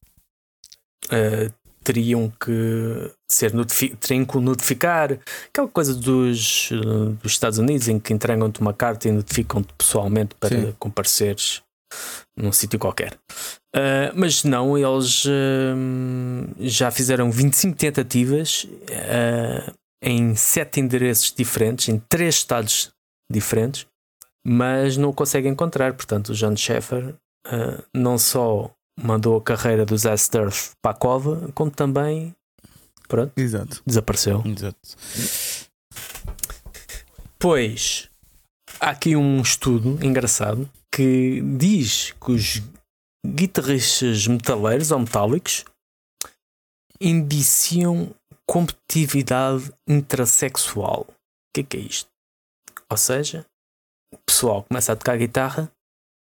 uh, teriam que ser teriam que notificar aquela coisa dos, uh, dos Estados Unidos em que entregam-te uma carta e notificam-te pessoalmente para Sim. compareceres num sítio qualquer. Uh, mas não, eles já fizeram 25 tentativas em sete endereços diferentes, em três estados diferentes, mas não o consegue encontrar. Portanto, o John Sheffer uh, não só mandou a carreira do Zasturf para a cova, como também pronto, Exato. desapareceu. Exato. Pois há aqui um estudo engraçado que diz que os guitarristas metaleiros ou metálicos indiciam competitividade intrasexual. O que é, que é isto? Ou seja, o pessoal começa a tocar guitarra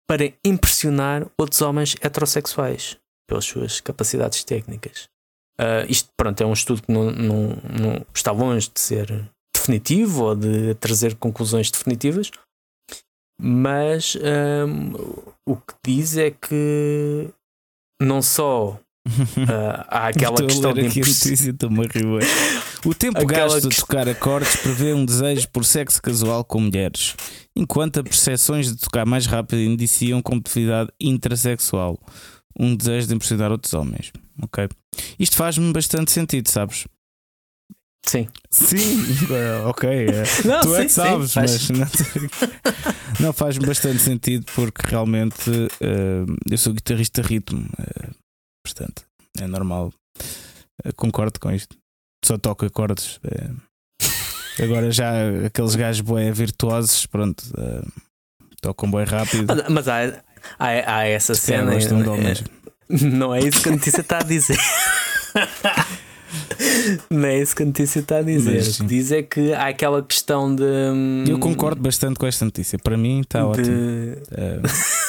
para impressionar outros homens heterossexuais pelas suas capacidades técnicas. Uh, isto, pronto, é um estudo que não, não, não, está longe de ser definitivo ou de trazer conclusões definitivas, mas um, o que diz é que não só Uh, há aquela questão de notícia, O tempo Aquela gasto que... de tocar acordes prevê um desejo por sexo casual com mulheres, enquanto as percepções de tocar mais rápido indiciam competitividade intrasexual, um desejo de impressionar outros homens. Ok? Isto faz-me bastante sentido, sabes? Sim. Sim, ok. É. Não, tu sim, é que sabes, sim, mas não, não faz-me bastante sentido porque realmente uh, eu sou guitarrista ritmo. Uh, Portanto, é normal. Eu concordo com isto. Só toco acordes. É... Agora já aqueles gajos bem virtuosos, pronto, uh, tocam bem rápido. Mas, mas há, há, há, essa Espero cena. É, não é isso que a notícia está a dizer. Não é isso que a notícia está a dizer. Mas, diz é que há aquela questão de. Eu concordo bastante com esta notícia. Para mim está de... ótimo. Uh...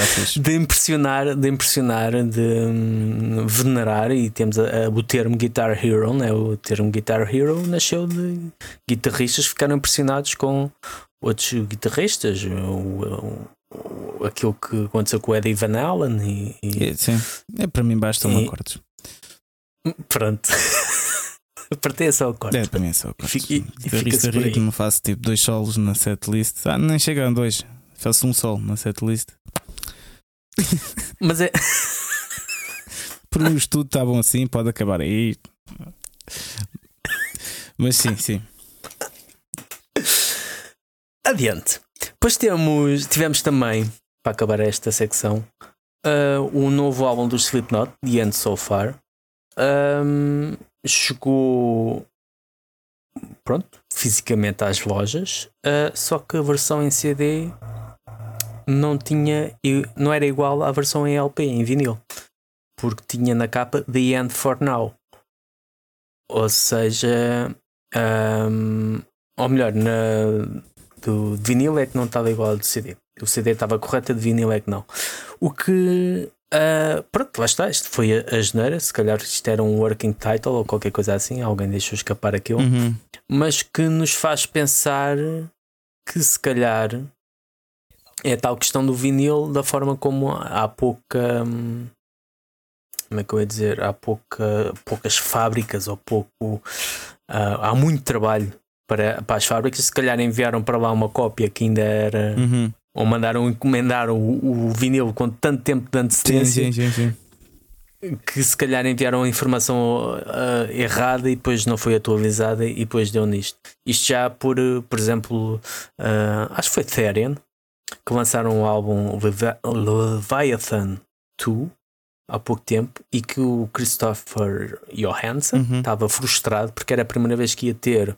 Tá de impressionar, de impressionar, de hum, venerar, e temos a, a, o termo Guitar Hero, né? o termo Guitar Hero nasceu de guitarristas que ficaram impressionados com outros guitarristas, o, o, aquilo que aconteceu com o Eddie Van Allen e, e é, sim, é, para mim basta um acordes. Pronto. Partei só o corte. É, também é só corte. Fica- e- e fica-se Guitarrista ritmo, faço tipo dois solos na setlist. Ah, nem chegam dois. Faço um solo na setlist. Mas é. Por um estudo está bom assim, pode acabar aí. Mas sim, sim. Adiante. Depois temos, tivemos também, para acabar esta secção, o novo álbum do Slipknot, The End So Far. Ahm, chegou pronto, fisicamente às lojas, ah, só que a versão em CD não tinha, não era igual à versão em LP, em vinil, porque tinha na capa The End for Now. Ou seja, ahm, ou melhor, na, do vinil é que não estava igual ao do CD. O CD estava correto, a de vinil é que não. O que. ah, pronto, lá está. Isto foi a, a geneira. Se calhar isto era um working title ou qualquer coisa assim. Alguém deixou escapar aquilo. Uhum. Mas que nos faz pensar que se calhar é a tal questão do vinil, da forma como há pouca. hum, Como é que eu ia dizer? Há pouca, poucas fábricas ou pouco. ah, há muito trabalho para, para as fábricas. Se calhar enviaram para lá uma cópia que ainda era. Uhum. Ou mandaram encomendar o, o vinil com tanto tempo de antecedência sim, sim, sim. que se calhar enviaram a informação ah, errada e depois não foi atualizada e depois deu nisto. Isto já por, por exemplo, ah, acho que foi Therian que lançaram o álbum Levi- Leviathan 2 há pouco tempo e que o Christopher Johansson Uhum. estava frustrado porque era a primeira vez que ia ter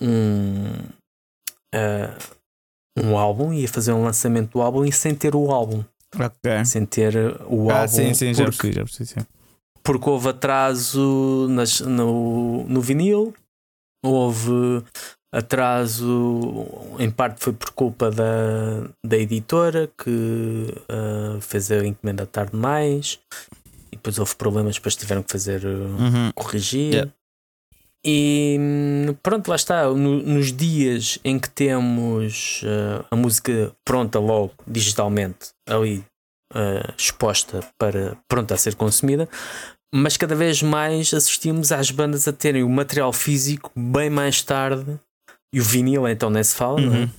um ah, um álbum, ia fazer um lançamento do álbum e sem ter o álbum, Ok. sem ter o Ah, álbum sim, sim, já porque- já percebi. Sim. porque houve atraso nas- no, no vinil, houve atraso, em parte foi por culpa da, da editora que ah, fez a encomenda tarde demais e depois houve problemas, depois tiveram que fazer ah, Uhum. corrigir. Yeah. E pronto, lá está. No- nos dias em que temos ah, a música pronta logo digitalmente ali ah, exposta para pronta a ser consumida, mas cada vez mais assistimos às bandas a terem o material físico bem mais tarde e o vinil então nem se fala, não é? Uhum.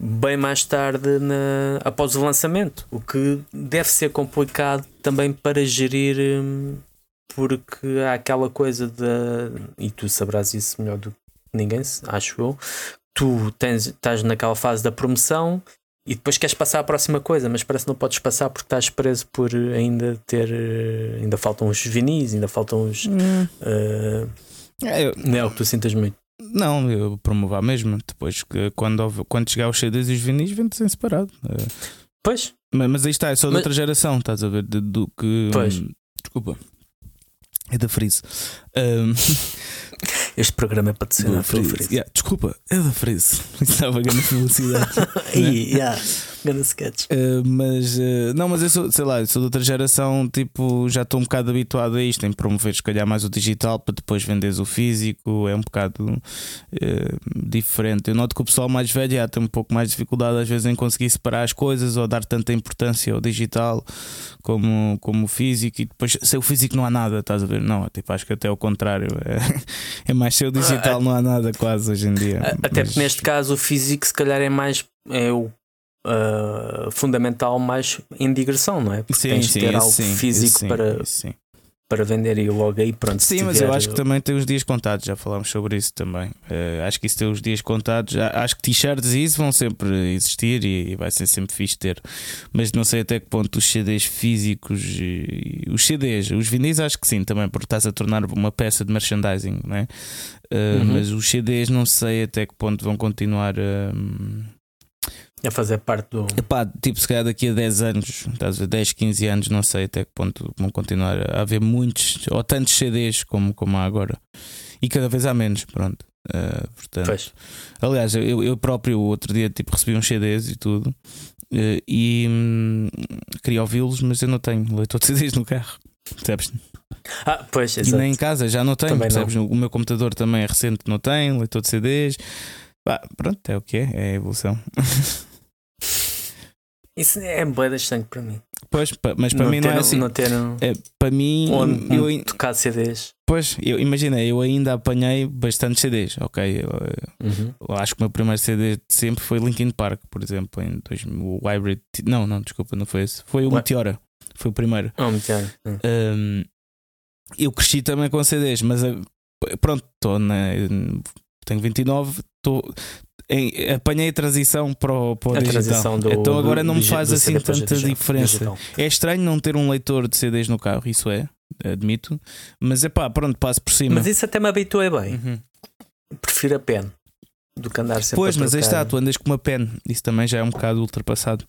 bem mais tarde na- após o lançamento, o que deve ser complicado também para gerir, hum, porque há aquela coisa da. E tu sabrás isso melhor do que ninguém, acho eu. Tu tens, estás naquela fase da promoção e depois queres passar à próxima coisa, mas parece que não podes passar porque estás preso por ainda ter. eh, Ainda faltam os vinis, ainda faltam os. Hum. eh, É, eu- não é o que tu sintas muito. Não, eu promovo a mesma. Depois, que, quando, quando chegar os CDs e os vinis, vende em separado. É, Pois, Mas, mas aí está, é só de Mas- outra geração, estás a ver? De- do que. Pois. hum, Desculpa. É da Freeze. Hum, este programa é patrocinado do pelo Freeze. Freeze. Yeah, desculpa, é da Freeze. Estava a grande publicidade. Ih, yeah, grande sketch. Uh, mas uh, não, mas eu sou, sei lá, sou de outra geração, tipo, já estou um bocado habituado a isto, em promover se calhar mais o digital para depois venderes o físico, é um bocado uh, diferente. Eu noto que o pessoal mais velho já tem um pouco mais de dificuldade às vezes em conseguir separar as coisas ou dar tanta importância ao digital como, como o físico e depois se o físico não há nada, estás a ver? Não, tipo, acho que até ao contrário, é, é mais se o digital não há nada quase hoje em dia. Até Mas- porque neste caso o físico se calhar é mais é o ah, fundamental mais em digressão, não é? Porque Sim, tens de sim, ter esse algo sim, físico para, para vender e logo aí pronto. Sim, mas eu tiver- acho que também tem os dias contados, já falámos sobre isso também. Eh, acho que isso tem os dias contados. A- Acho que t-shirts e isso vão sempre existir e, e vai ser sempre fixe ter. Mas não sei até que ponto os CDs físicos e, os CDs, os vinis, acho que sim, também, porque estás a tornar uma peça de merchandising, não é? Uhum. Mas os CDs não sei até que ponto vão continuar a. a fazer parte do. Epá, tipo, se calhar daqui a 10 anos, estás a ver, 10, 15 anos, não sei até que ponto vão continuar a haver muitos ou tantos CDs como, como há agora. E cada vez há menos, pronto. Uh, portanto, Pois. aliás, eu, eu próprio outro dia tipo, recebi uns CDs e tudo uh, e hum, queria ouvi-los, mas eu não tenho leitor de CDs no carro. Percebes? Ah, pois, E nem em casa já não tenho, Também não. percebes? O meu computador também é recente, não tem leitor de CDs. Pá, pronto, é o que é, é a evolução. Isso é bem estranho para mim. Pois, mas para mim ter, não é assim. Não ter um, É, para mim, onde eu, um tocar CDs. pois, eu, imagina, eu ainda apanhei bastante CDs, ok? Eu, Uhum. eu acho que o meu primeiro CD de sempre foi Linkin Park, por exemplo, em 2000, o Hybrid. Não, não, desculpa, não foi esse. Foi o What? Meteora, foi o primeiro. Oh, meteoro. Hum. Hum, eu cresci também com CDs, mas eh, pronto, estou na. Tenho 29, estou. Em- apanhei a transição para o, para o A digital. do. então agora não me faz do assim tanta diferença. digital. É estranho não ter um leitor de CDs no carro, isso é, admito. Mas é pá, pronto, passo por cima. Mas isso até me habituei bem. Uhum. Prefiro a pen do que andar sempre Pois, a mas aí está, tu andas com uma pen, isso também já é um bocado ultrapassado.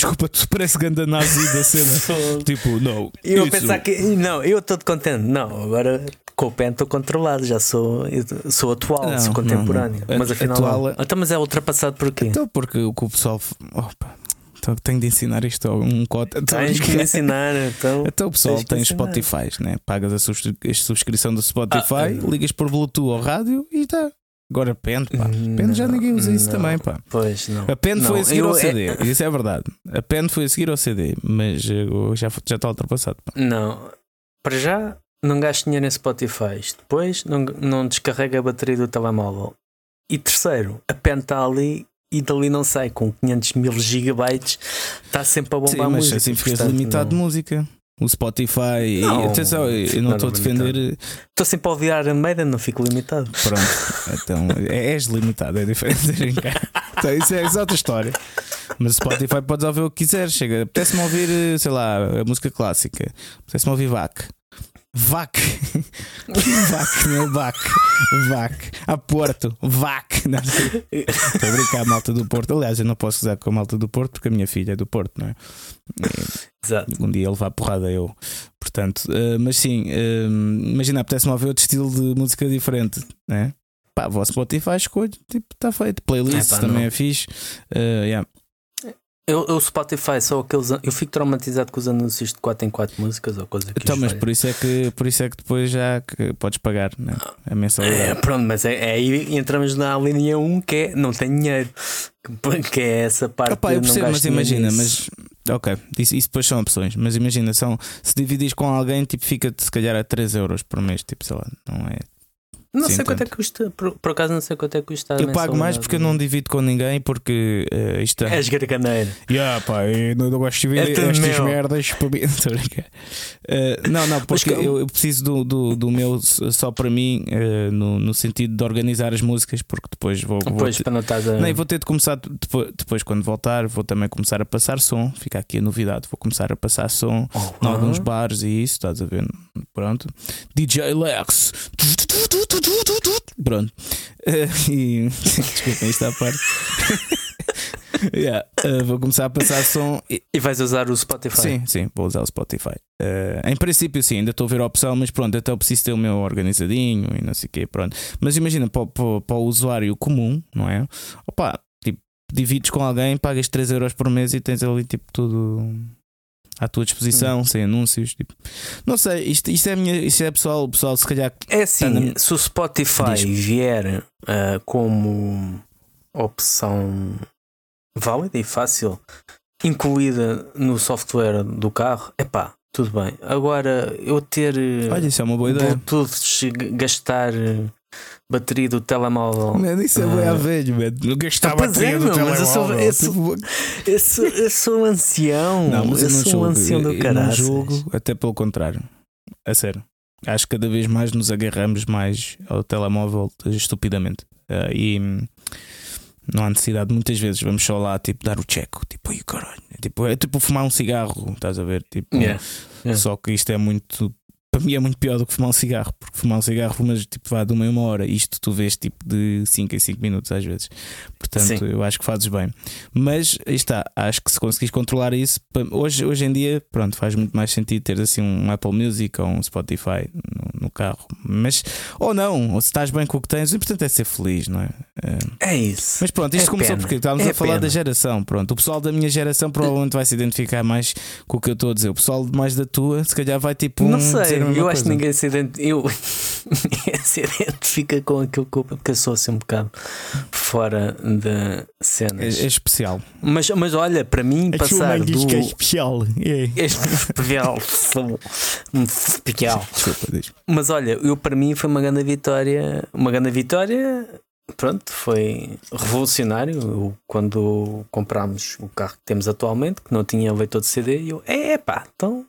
Desculpa, tu parece ganda nazi da cena. tipo, não. Eu isso- pensar que. Não, eu estou contente. Não, agora com o pen estou controlado. Já sou, sou atual, Não, sou contemporâneo. não, não. Mas afinal. Atual é- Então, mas é ultrapassado por quê? Então, porque o que o pessoal. Opa, então tenho de ensinar isto a um cota. Tens que me ensinar. Então, Então o pessoal tem. Spotify, né? pagas a, subscri- a subscrição do Spotify, Ah, ligas por Bluetooth ao rádio e está. Agora Pen, pá. Pen já ninguém usa isso Não. também, pá. pois não. A Pen Não, foi a seguir eu- ao é- CD, isso é verdade. A Pen foi a seguir ao CD, mas já, já está ultrapassado. pá. Não, para já não gasto dinheiro em Spotify. Depois não, não descarrega a bateria do telemóvel. E terceiro, a pen está ali e dali não sai. Com 500 mil gigabytes está sempre a bombar Sim, mas música. assim ficas limitado de não. música. O Spotify, e- Não, atenção, eu não estou a defender. Estou sempre a ouvir Iron Maiden, não fico limitado. Pronto, então é- és limitado, é diferente. Então, isso é isso é outra história. Mas o Spotify podes ouvir o que quiseres. Chega, apetece-me ouvir, eh, sei lá, a música clássica, apetece-me ouvir VAC. VAC, VAC, não é VAC, VAC, a Porto, VAC. Não sei. Estou a brincar, a malta do Porto. Aliás, eu não posso usar com a malta do Porto porque a minha filha é do Porto, não é? Exato. um dia ele vai porrada eu. Portanto, eh, mas sim, eh, imagina, apetece-me ouvir outro estilo de música diferente, né? Pá, vou ao Spotify, escolho, tipo, está feito. Playlists É pá, também não. é fixe. Eh, yeah. Eu, eu Spotify só aqueles. Eu fico traumatizado com os anúncios de 4 em 4 músicas ou coisa que Então, mas por isso, é que, por isso é que depois já que podes pagar né? a É, mensalidade. pronto, mas é, é aí entramos na linha 1 que é não tem dinheiro. Que- é essa parte. Opa, eu percebo, mas imagina, nisso. mas ok, isso, isso depois são opções. Mas imagina, são, se dividires com alguém, tipo, fica-te se calhar a 3 euros por mês, tipo, sei lá, não é Não Sim, sei quanto é que custa. Por, por acaso não sei quanto é que custa. Eu pago mais porque eu não divido com ninguém, porque eh, isto é. És garganeiro. Yeah, pá, eu não, não gosto de ver É estas meu. merdas para mim. Eh, não, não, porque que- eu, eu preciso do, do, do meu só para mim, eh, no, no sentido de organizar as músicas, porque depois vou. vou Depois ter- para não estás a. não, e vou ter de começar depois, depois, quando voltar, vou também começar a passar som. Fica aqui a novidade, vou começar a passar som em Uhum. alguns bares e isso, estás a ver? Pronto. DJ Lex. Pronto. Eh, e desculpem esta parte. Yeah, eh, vou começar a passar som. e- E vais usar o Spotify. Sim, sim, vou usar o Spotify. Eh, em princípio, sim, ainda estou a ver a opção, mas pronto, até eu preciso ter o meu organizadinho e não sei o quê. Pronto. Mas imagina, para, o- para, para o usuário comum, não é? Opa, tipo, divides com alguém, pagas 3 euros por mês e tens ali tipo tudo à tua disposição, sem anúncios. Tipo. Não sei, isto, isto é minha, isto é pessoal, pessoal se calhar. É assim, se o Spotify vier ah, como opção válida e fácil, incluída no software do carro, é pá, tudo bem. Agora, eu ter Olha, isso é uma boa ideia. Bluetooth, gastar bateria do telemóvel. Mano, isso é bem Ah. a velho, mano. Não gastar a Pois bateria é, do meu, mas eu sou- telemóvel. eu sou- Tipo, Eu sou, eu sou um ancião. Não, mas eu, eu não sou um ancião do eu não caralho. julgo, até pelo contrário. A sério. Acho que cada vez mais nos agarramos mais ao telemóvel estupidamente. Eh, e hum, não há necessidade, muitas vezes vamos só lá tipo dar o check. Tipo, ai caralho. É tipo, é tipo fumar um cigarro, estás a ver? Tipo, Yeah. Yeah. Só que isto é muito. Para mim é muito pior do que fumar um cigarro, porque fumar um cigarro fumas tipo vá de uma em uma hora, isto tu vês tipo de 5 em 5 minutos às vezes. Portanto, Sim. eu acho que fazes bem. Mas está, acho que se conseguires controlar isso, hoje, hoje em dia, pronto, faz muito mais sentido ter assim um Apple Music ou um Spotify no, no carro. Mas, ou não, ou se estás bem com o que tens, o importante é ser feliz, não é? É. É isso. Mas pronto, isto É começou pena. porque estávamos É a falar pena. da geração. Pronto, o pessoal da minha geração provavelmente vai se identificar mais com o que eu estou a dizer. O pessoal mais da tua, se calhar, vai tipo Não um sei. Eu coisa. acho que ninguém se, ident... eu... se identifica com aquilo que eu. Porque eu sou assim um bocado fora de É, cenas. é especial. Mas, mas olha, para mim, passar do. especial. É. Este especial. especial. Desculpa, diz. Mas olha, eu para mim foi uma grande vitória. Uma grande vitória. Pronto, foi revolucionário. Quando comprámos o carro que temos atualmente, que não tinha leitor de CD, eu, é pá, então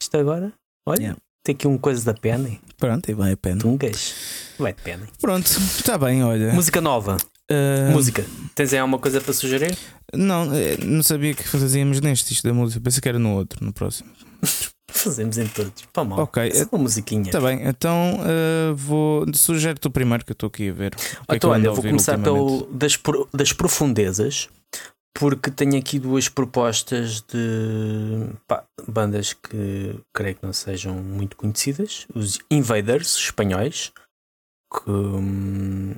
isto agora, olha, Yeah. Tem aqui uma coisa da Penny, Pronto, e vai a pena. Tungas, vai de Penny. Pronto, está bem, olha. Música nova, Ah, música. Tens aí alguma coisa para sugerir? Não, eh, não sabia que fazíamos neste isto da música. Pensei que era no outro, no próximo. Fazemos em todos. Pá, mal. Ok, Só uma musiquinha. Está bem, então ah, vou. Sugere tu primeiro que eu estou aqui a ver. O é Então, ando olha, vou começar pelo das, das profundezas, porque tenho aqui duas propostas de pá, bandas que creio que não sejam muito conhecidas: os Invaders espanhóis, que hum,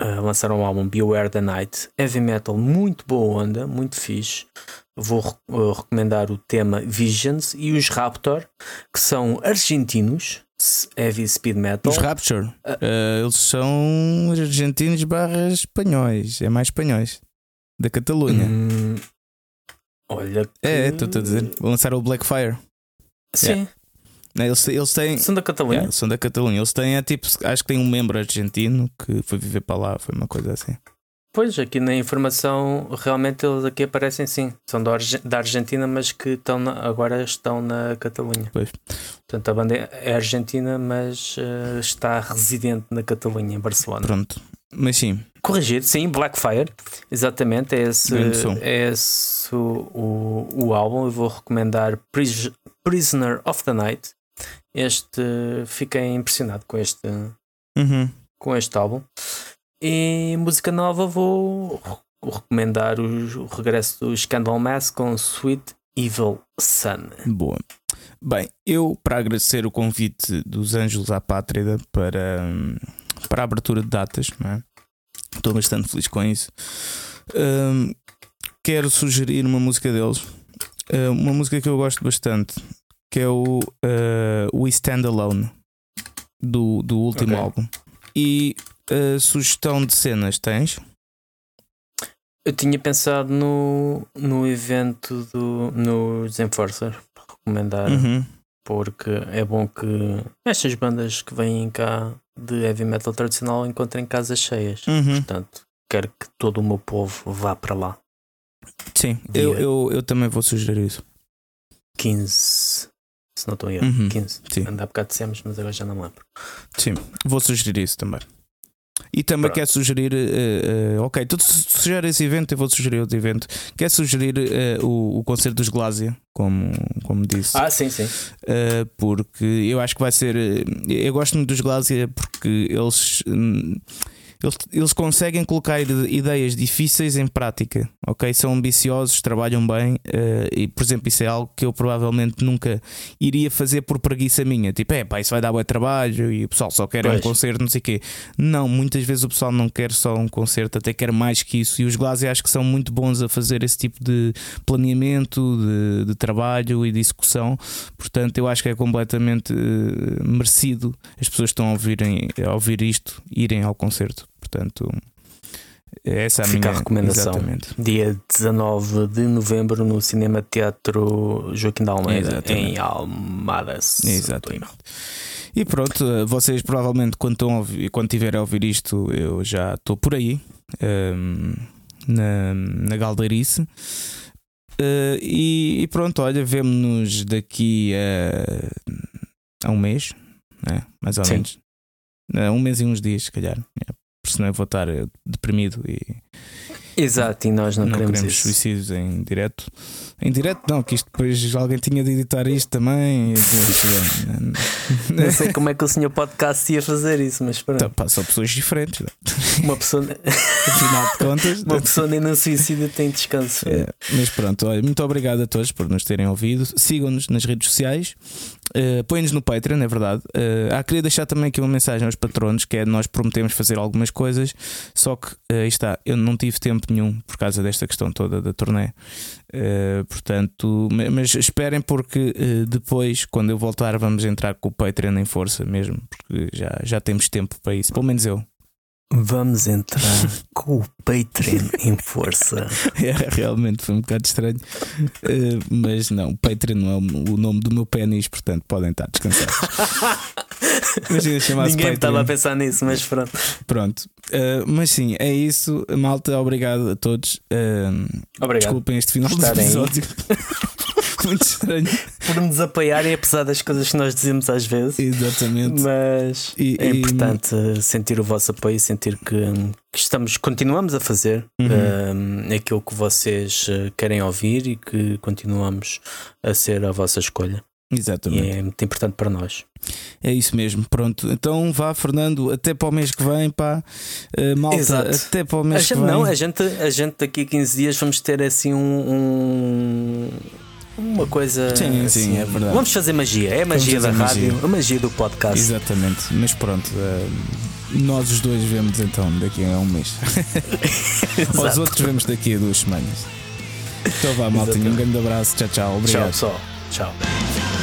ah, lançaram o álbum Beware the Night, heavy metal, muito boa onda, muito fixe. Vou ah, recomendar o tema Visions e os Raptor, que são argentinos, heavy speed metal. Os Rapture, Ah. ah, eles são argentinos barra espanhóis. É mais espanhóis. Da Catalunha. Hum, olha. Que... É, estou-te a dizer. Vou lançar o Blackfire. Sim, Né, Eles, eles têm. são da Catalunha. Yeah, são da Catalunha. Eles têm, é tipo, acho que tem um membro argentino que foi viver para lá, foi uma coisa assim. Pois, aqui na informação, realmente eles aqui aparecem sim. São da, Arge- da Argentina, mas que estão na- agora estão na Catalunha. Pois. Portanto, a banda é argentina, mas eh, está residente na Catalunha, em Barcelona. Pronto. Mas sim, Corrigido, sim, Blackfire, exatamente, é esse, é esse o, o, álbum. Eu vou recomendar Pris- Prisoner of the Night. Este, fiquei impressionado com este, Uhum. com este álbum. E música nova vou re- recomendar o, o regresso do Scandal Mass com Sweet Evil Sun. boa. Bem, eu, para agradecer o convite dos Ângelos à Pátrida para, hum, para a abertura de datas, não é? estou bastante feliz com isso. Hum, quero sugerir uma música deles, Uh, uma música que eu gosto bastante, que é o uh, We Stand Alone, do, do último Ok. álbum. E a sugestão de cenas tens? Eu tinha pensado no, no evento do, no Zenforcer, para recomendar, Uhum. porque é bom que estas bandas que vêm cá de heavy metal tradicional encontrem casas cheias. Uhum. Portanto, quero que todo o meu povo vá para lá. Sim, Dia- eu, eu, eu também vou sugerir isso. 15, se não estou erro, Uhum. 15. Sim. Ainda há bocado dissemos, mas agora já não me lembro. Sim, vou sugerir isso também. E também Pronto. quer sugerir, eh, ok, tu su- sugere esse evento, eu vou sugerir outro evento. Quer sugerir eh, o, o concerto dos Glásia, como, como disse, Ah, sim, sim. Porque eu acho que vai ser. eu gosto muito dos Glásia porque eles. hum, eles, eles conseguem colocar ide- ideias difíceis em prática, ok? São ambiciosos, trabalham bem eh, e, por exemplo, isso é algo que eu provavelmente nunca iria fazer por preguiça minha. Tipo, é pá, isso vai dar bom trabalho e o pessoal só quer um Pois. concerto, não sei o quê. Não, muitas vezes o pessoal não quer só um concerto, até quer mais que isso. E os Glásia acho que são muito bons a fazer esse tipo de planeamento, de, de trabalho e de execução. Portanto, eu acho que é completamente eh, merecido as pessoas que estão a, ouvirem, a ouvir isto irem ao concerto. Portanto, essa é a Fica minha a recomendação. Exatamente. Dia 19 de novembro no Cinema Teatro Joaquim de Almeida, Exatamente. em Almada. Exatamente. E pronto, vocês provavelmente quando, estão a ouvir, quando tiverem a ouvir isto, eu já estou por aí ehm, na, na Galdeirice. Eh, e, e pronto, olha, vemo-nos daqui a, a um mês, né? mais ou Sim. menos. Eh, um mês e uns dias, se calhar. É, porque senão eu vou estar eh, deprimido e Exato, e nós não, não, queremos, queremos suicídios em direto. Em direto, não, que isto depois alguém tinha de editar isto também. eh, Não sei como é que o senhor podcast ia fazer isso, mas pronto. Então, pá, são pessoas diferentes, né? Uma pessoa, afinal de contas. uma pessoa nem não suicida tem descanso. É, mas pronto, olha, muito obrigado a todos por nos terem ouvido. Sigam-nos nas redes sociais. Uh, Põe-nos no Patreon, é verdade. Uh, ah, queria deixar também aqui uma mensagem aos patronos: que é nós prometemos fazer algumas coisas, só que uh, aí está, eu não tive tempo nenhum por causa desta questão toda da turnê. Uh, portanto, mas esperem, porque depois, quando eu voltar, vamos entrar com o Patreon em força mesmo, porque já, já temos tempo para isso, pelo menos eu. Vamos entrar com o Patreon em força. É, realmente foi um bocado estranho. Uh, mas não, o Patreon não é o nome do meu pênis, portanto podem estar descansados. Imagina chamar-se Ninguém estava a pensar nisso, mas pronto. Pronto. Uh, mas sim, é isso. Malta, obrigado a todos. Uh, obrigado. Desculpem este final do episódio. muito estranho. Por nos apoiarem, apesar das coisas que nós dizemos às vezes. Exatamente. Mas e, é e... importante sentir o vosso apoio, sentir que, que estamos, continuamos a fazer uhum. uh, aquilo que vocês eh, querem ouvir e que continuamos a ser a vossa escolha. Exatamente. E é muito importante para nós. É isso mesmo, pronto. Então vá, Fernando, até para o mês que vem, pá. Uh, malta, Exato. até para o mês gente, que vem. Não, a gente, a gente daqui a 15 dias vamos ter assim um, um uma coisa. Sim, assim, sim, é verdade. Vamos fazer magia, é a magia da magia. rádio, a magia do podcast. Exatamente, mas pronto, uh, nós os dois vemos então daqui a um mês. Os outros vemos daqui a duas semanas. Então vá, maltinho, um grande abraço, tchau, tchau. Obrigado. Tchau, pessoal. Tchau.